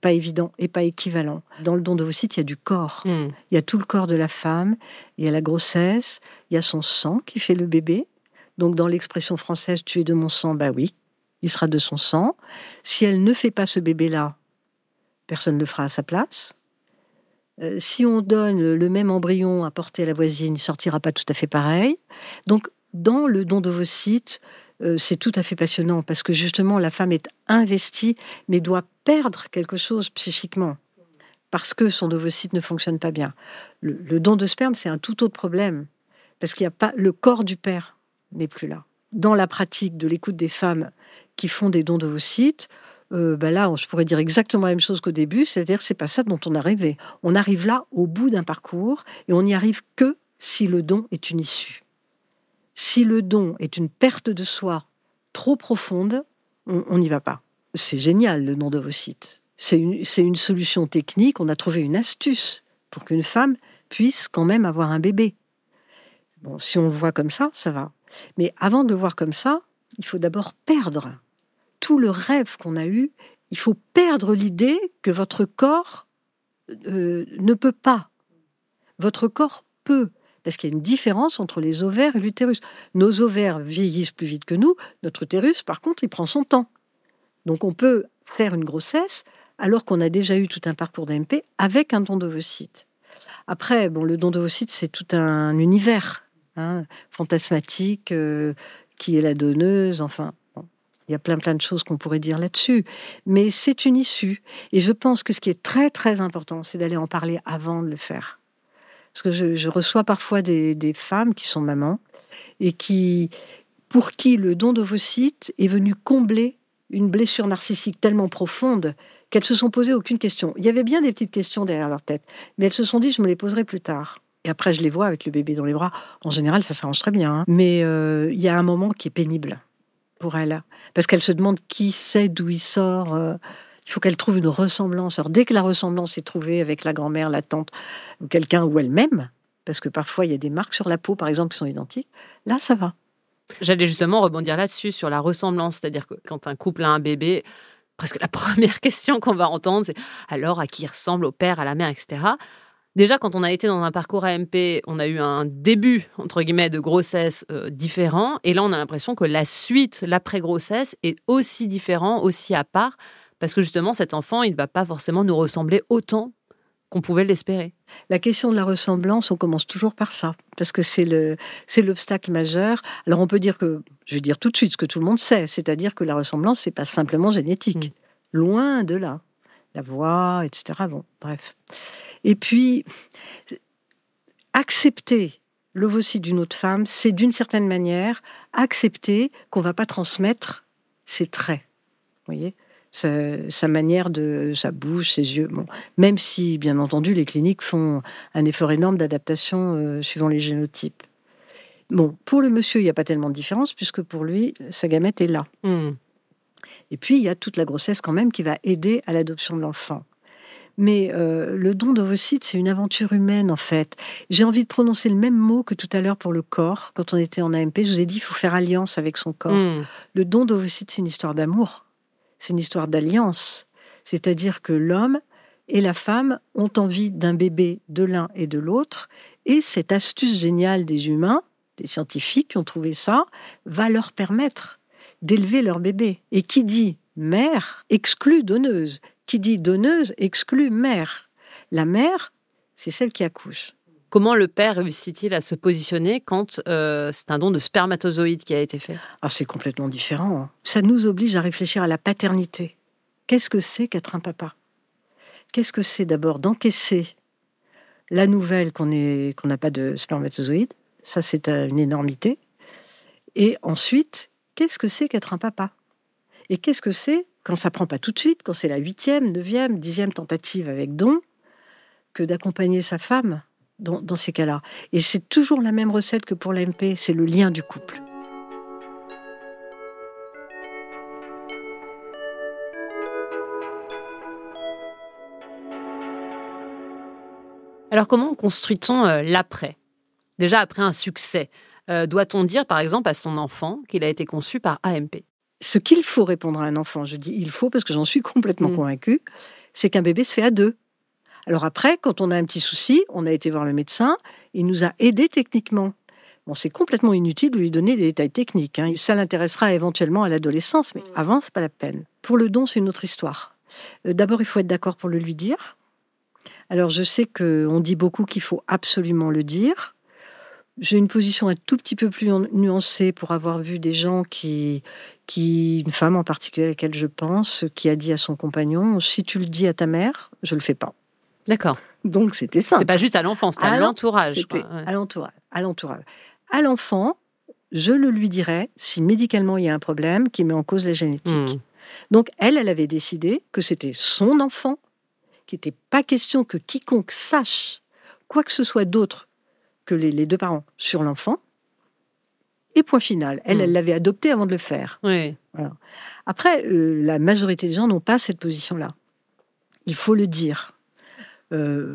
pas évident et pas équivalent. Dans le don de d'ovocytes, il y a du corps. Hmm. Il y a tout le corps de la femme, il y a la grossesse, il y a son sang qui fait le bébé, donc dans l'expression française tu es de mon sang, bah oui, il sera de son sang. Si elle ne fait pas ce bébé-là, personne ne le fera à sa place. Euh, si on donne le même embryon à porter à la voisine, il sortira pas tout à fait pareil. Donc dans le don d'ovocytes, euh, c'est tout à fait passionnant parce que justement la femme est investie mais doit perdre quelque chose psychiquement parce que son ovocyte ne fonctionne pas bien. Le, don de sperme, c'est un tout autre problème parce qu'il n'y a pas le corps du père n'est plus là. Dans la pratique de l'écoute des femmes qui font des dons d'ovocytes, euh, ben là, je pourrais dire exactement la même chose qu'au début, c'est-à-dire c'est pas ça dont on a rêvé. On arrive là au bout d'un parcours et on n'y arrive que si le don est une issue. Si le don est une perte de soi trop profonde, on n'y va pas. C'est génial le don d'ovocytes. C'est une, une solution technique, on a trouvé une astuce pour qu'une femme puisse quand même avoir un bébé. Bon, si on le voit comme ça, ça va. Mais avant de le voir comme ça, il faut d'abord perdre tout le rêve qu'on a eu. Il faut perdre l'idée que votre corps euh, ne peut pas. Votre corps peut. Parce qu'il y a une différence entre les ovaires et l'utérus. Nos ovaires vieillissent plus vite que nous. Notre utérus, par contre, il prend son temps. Donc on peut faire une grossesse alors qu'on a déjà eu tout un parcours d'AMP avec un don d'ovocyte. Après, bon, le don d'ovocyte, c'est tout un univers. Hein, fantasmatique, euh, qui est la donneuse, enfin. il y a plein plein de choses qu'on pourrait dire là-dessus, mais c'est une issue. Et je pense que ce qui est très très important, c'est d'aller en parler avant de le faire. Parce que je, reçois parfois des, femmes qui sont mamans et qui, pour qui le don d'ovocytes est venu combler une blessure narcissique tellement profonde qu'elles se sont posées aucune question. Il y avait bien des petites questions derrière leur tête, mais elles se sont dit je me les poserai plus tard. Et après, je les vois avec le bébé dans les bras. En général, ça s'arrange très bien. Hein. Mais euh, il y a un moment qui est pénible pour elle. Parce qu'elle se demande qui sait d'où il sort. Euh. Il faut qu'elle trouve une ressemblance. Alors, dès que la ressemblance est trouvée avec la grand-mère, la tante, ou quelqu'un ou elle-même, parce que parfois il y a des marques sur la peau, par exemple, qui sont identiques, là, ça va. J'allais justement rebondir là-dessus, sur la ressemblance. C'est-à-dire que quand un couple a un bébé, presque la première question qu'on va entendre, c'est alors à qui il ressemble, au père, à la mère, etc. Déjà, quand on a été dans un parcours AMP, on a eu un début, entre guillemets, de grossesse euh, différent. Et là, on a l'impression que la suite, l'après-grossesse, est aussi différent, aussi à part, parce que justement, cet enfant, il ne va pas forcément nous ressembler autant qu'on pouvait l'espérer. La question de la ressemblance, on commence toujours par ça, parce que c'est le c'est l'obstacle majeur. Alors on peut dire que, je vais dire tout de suite ce que tout le monde sait, c'est-à-dire que la ressemblance, c'est pas simplement génétique, mm. loin de là la voix, etc. Bon, bref. Et puis, accepter l'ovocyte d'une autre femme, c'est d'une certaine manière accepter qu'on va pas transmettre ses traits. Vous voyez? Sa, manière de sa bouche, ses yeux. Bon, même si, bien entendu, les cliniques font un effort énorme d'adaptation euh, suivant les génotypes. Bon, pour le monsieur, il n'y a pas tellement de différence puisque pour lui, sa gamète est là. Hmm. Et puis, il y a toute la grossesse quand même qui va aider à l'adoption de l'enfant. Mais euh, le don d'ovocytes, c'est une aventure humaine en fait. J'ai envie de prononcer le même mot que tout à l'heure pour le corps. Quand on était en AMP, je vous ai dit, il faut faire alliance avec son corps. Hmm. Le don d'ovocytes, c'est une histoire d'amour. C'est une histoire d'alliance. C'est-à-dire que l'homme et la femme ont envie d'un bébé de l'un et de l'autre. Et cette astuce géniale des humains, des scientifiques qui ont trouvé ça, va leur permettre d'élever leur bébé. Et qui dit mère exclut donneuse. Qui dit donneuse exclut mère. La mère, c'est celle qui accouche. Comment le père réussit-il à se positionner quand euh, c'est un don de spermatozoïde qui a été fait? Ah, c'est complètement différent. hein. Ça nous oblige à réfléchir à la paternité. Qu'est-ce que c'est qu'être un papa? Qu'est-ce que c'est d'abord d'encaisser la nouvelle qu'on n'a pas de spermatozoïde Ça, c'est une énormité. Et ensuite, qu'est-ce que c'est qu'être un papa? Et qu'est-ce que c'est quand ça prend pas tout de suite, quand c'est la huitième, neuvième, dixième tentative avec don, que d'accompagner sa femme dans, dans ces cas-là Et c'est toujours la même recette que pour l'AMP, c'est le lien du couple. Alors comment construit-on euh, l'après? Déjà après un succès, euh, doit-on dire par exemple à son enfant qu'il a été conçu par AMP ce qu'il faut répondre à un enfant, je dis il faut parce que j'en suis complètement Mm. convaincue, c'est qu'un bébé se fait à deux. Alors après, quand on a un petit souci, on a été voir le médecin, il nous a aidés techniquement. Bon, c'est complètement inutile de lui donner des détails techniques. hein. Ça l'intéressera éventuellement à l'adolescence, mais avant, c'est pas la peine. Pour le don, c'est une autre histoire. Euh, D'abord, il faut être d'accord pour le lui dire. Alors, je sais qu'on dit beaucoup qu'il faut absolument le dire. J'ai une position un tout petit peu plus nu- nuancée pour avoir vu des gens qui, qui, une femme en particulier à laquelle je pense, qui a dit à son compagnon Si tu le dis à ta mère, je le fais pas. D'accord. Donc c'était C'est simple. pas juste à l'enfant, c'est à l'entourage. C'était ouais. à l'entourage. À l'entourage. À l'enfant, je le lui dirais si médicalement il y a un problème qui met en cause la génétique. Hmm. Donc elle, elle avait décidé que c'était son enfant, qu'il n'était pas question que quiconque sache quoi que ce soit d'autre que les, les deux parents sur l'enfant. Et point final. Elle, Mm. elle l'avait adopté avant de le faire. Oui. Après, euh, la majorité des gens n'ont pas cette position-là. Il faut le dire. Euh,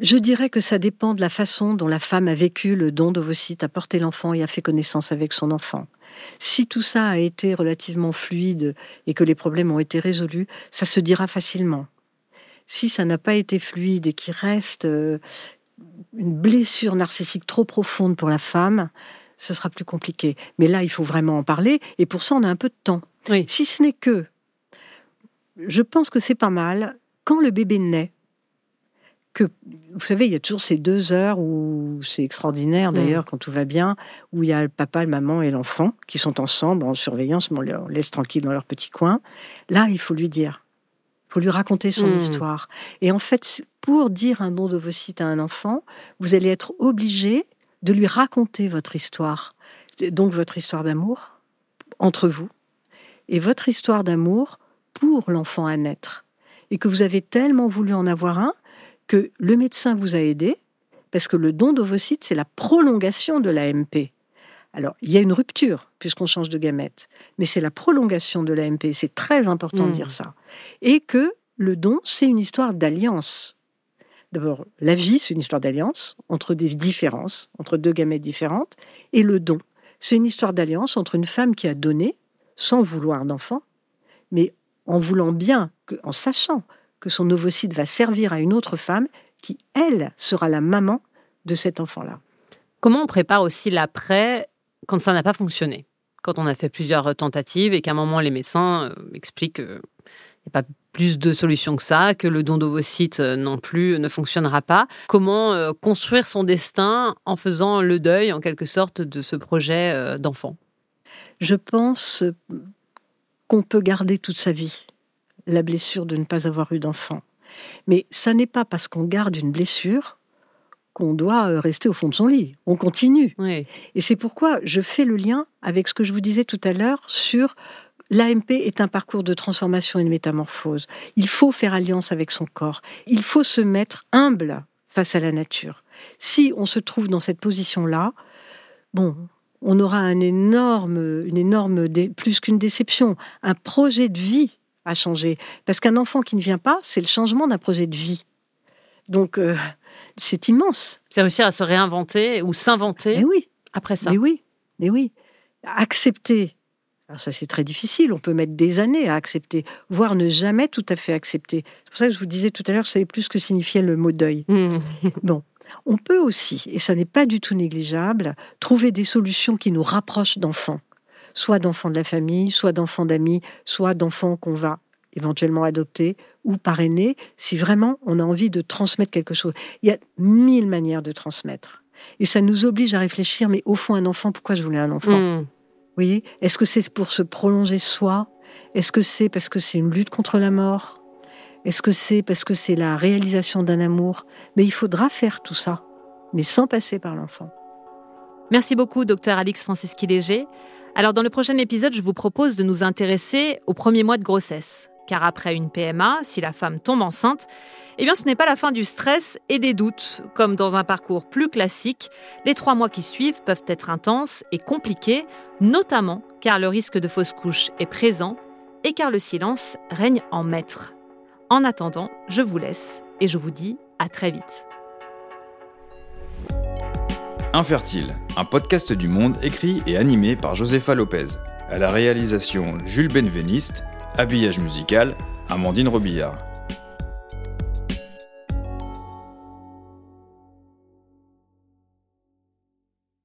je dirais que ça dépend de la façon dont la femme a vécu le don d'ovocytes, a porté l'enfant et a fait connaissance avec son enfant. Si tout ça a été relativement fluide et que les problèmes ont été résolus, ça se dira facilement. Si ça n'a pas été fluide et qu'il reste euh, une blessure narcissique trop profonde pour la femme, ce sera plus compliqué. Mais là, il faut vraiment en parler et pour ça, on a un peu de temps. Oui. Si ce n'est que, je pense que c'est pas mal quand le bébé naît. Que, vous savez, il y a toujours ces deux heures où c'est extraordinaire Mm. d'ailleurs quand tout va bien, où il y a le papa, le maman et l'enfant qui sont ensemble en surveillance, mais on les laisse tranquilles dans leur petit coin. Là, il faut lui dire, il faut lui raconter son Mm. histoire. Et en fait, pour dire un don d'ovocyte à un enfant, vous allez être obligé de lui raconter votre histoire. Donc votre histoire d'amour entre vous et votre histoire d'amour pour l'enfant à naître. Et que vous avez tellement voulu en avoir un que le médecin vous a aidé, parce que le don d'ovocyte, c'est la prolongation de l'AMP. Alors, il y a une rupture, puisqu'on change de gamète, mais c'est la prolongation de l'AMP. C'est très important de dire ça. Et que le don, c'est une histoire d'alliance. D'abord, la vie, c'est une histoire d'alliance entre des différences, entre deux gamètes différentes, et le don, c'est une histoire d'alliance entre une femme qui a donné, sans vouloir d'enfant, mais en voulant bien, que- en sachant que son ovocyte va servir à une autre femme qui, elle, sera la maman de cet enfant-là. Comment on prépare aussi l'après quand ça n'a pas fonctionné? Quand on a fait plusieurs tentatives et qu'à un moment les médecins euh, expliquent qu'il n'y a pas plus de solutions que ça, que le don d'ovocytes euh, non plus ne fonctionnera pas. Comment euh, construire son destin en faisant le deuil en quelque sorte de ce projet d'enfant? Je pense qu'on peut garder toute sa vie la blessure de ne pas avoir eu d'enfant. Mais ça n'est pas parce qu'on garde une blessure qu'on doit euh, rester au fond de son lit. On continue. Oui. Et c'est pourquoi je fais le lien avec ce que je vous disais tout à l'heure sur l'AMP est un parcours de transformation et de métamorphose. Il faut faire alliance avec son corps. Il faut se mettre humble face à la nature. Si on se trouve dans cette position-là, bon, on aura un énorme, une énorme, plus qu'une déception, un projet de vie à changer. Parce qu'un enfant qui ne vient pas, c'est le changement d'un projet de vie. Donc, euh, c'est immense. C'est réussir à se réinventer ou s'inventer oui. après ça. Mais oui, mais oui. Accepter. Alors ça, c'est très difficile. On peut mettre des années à accepter, voire ne jamais tout à fait accepter. C'est pour ça que je vous disais tout à l'heure, je savais plus ce que signifiait le mot deuil. Mmh. bon. On peut aussi, et ça n'est pas du tout négligeable, trouver des solutions qui nous rapprochent d'enfants, soit d'enfants de la famille, soit d'enfants d'amis, soit d'enfants qu'on va éventuellement adopter ou parrainer, si vraiment on a envie de transmettre quelque chose. Il y a mille manières de transmettre. Et ça nous oblige à réfléchir, mais au fond, un enfant, pourquoi je voulais un enfant? Mmh. Vous voyez? Est-ce que c'est pour se prolonger soi? Est-ce que c'est parce que c'est une lutte contre la mort? Est-ce que c'est parce que c'est la réalisation d'un amour? Mais il faudra faire tout ça, mais sans passer par l'enfant. Merci beaucoup, docteur Alix Francischi-Léger. Alors, dans le prochain épisode, je vous propose de nous intéresser aux premiers mois de grossesse. Car après une PMA, si la femme tombe enceinte, eh bien ce n'est pas la fin du stress et des doutes. Comme dans un parcours plus classique, les trois mois qui suivent peuvent être intenses et compliqués, notamment car le risque de fausse couche est présent et car le silence règne en maître. En attendant, je vous laisse et je vous dis à très vite. Infertile, un podcast du monde écrit et animé par Josefa Lopez. À la réalisation, Jules Benveniste. Habillage musical, Amandine Robillard.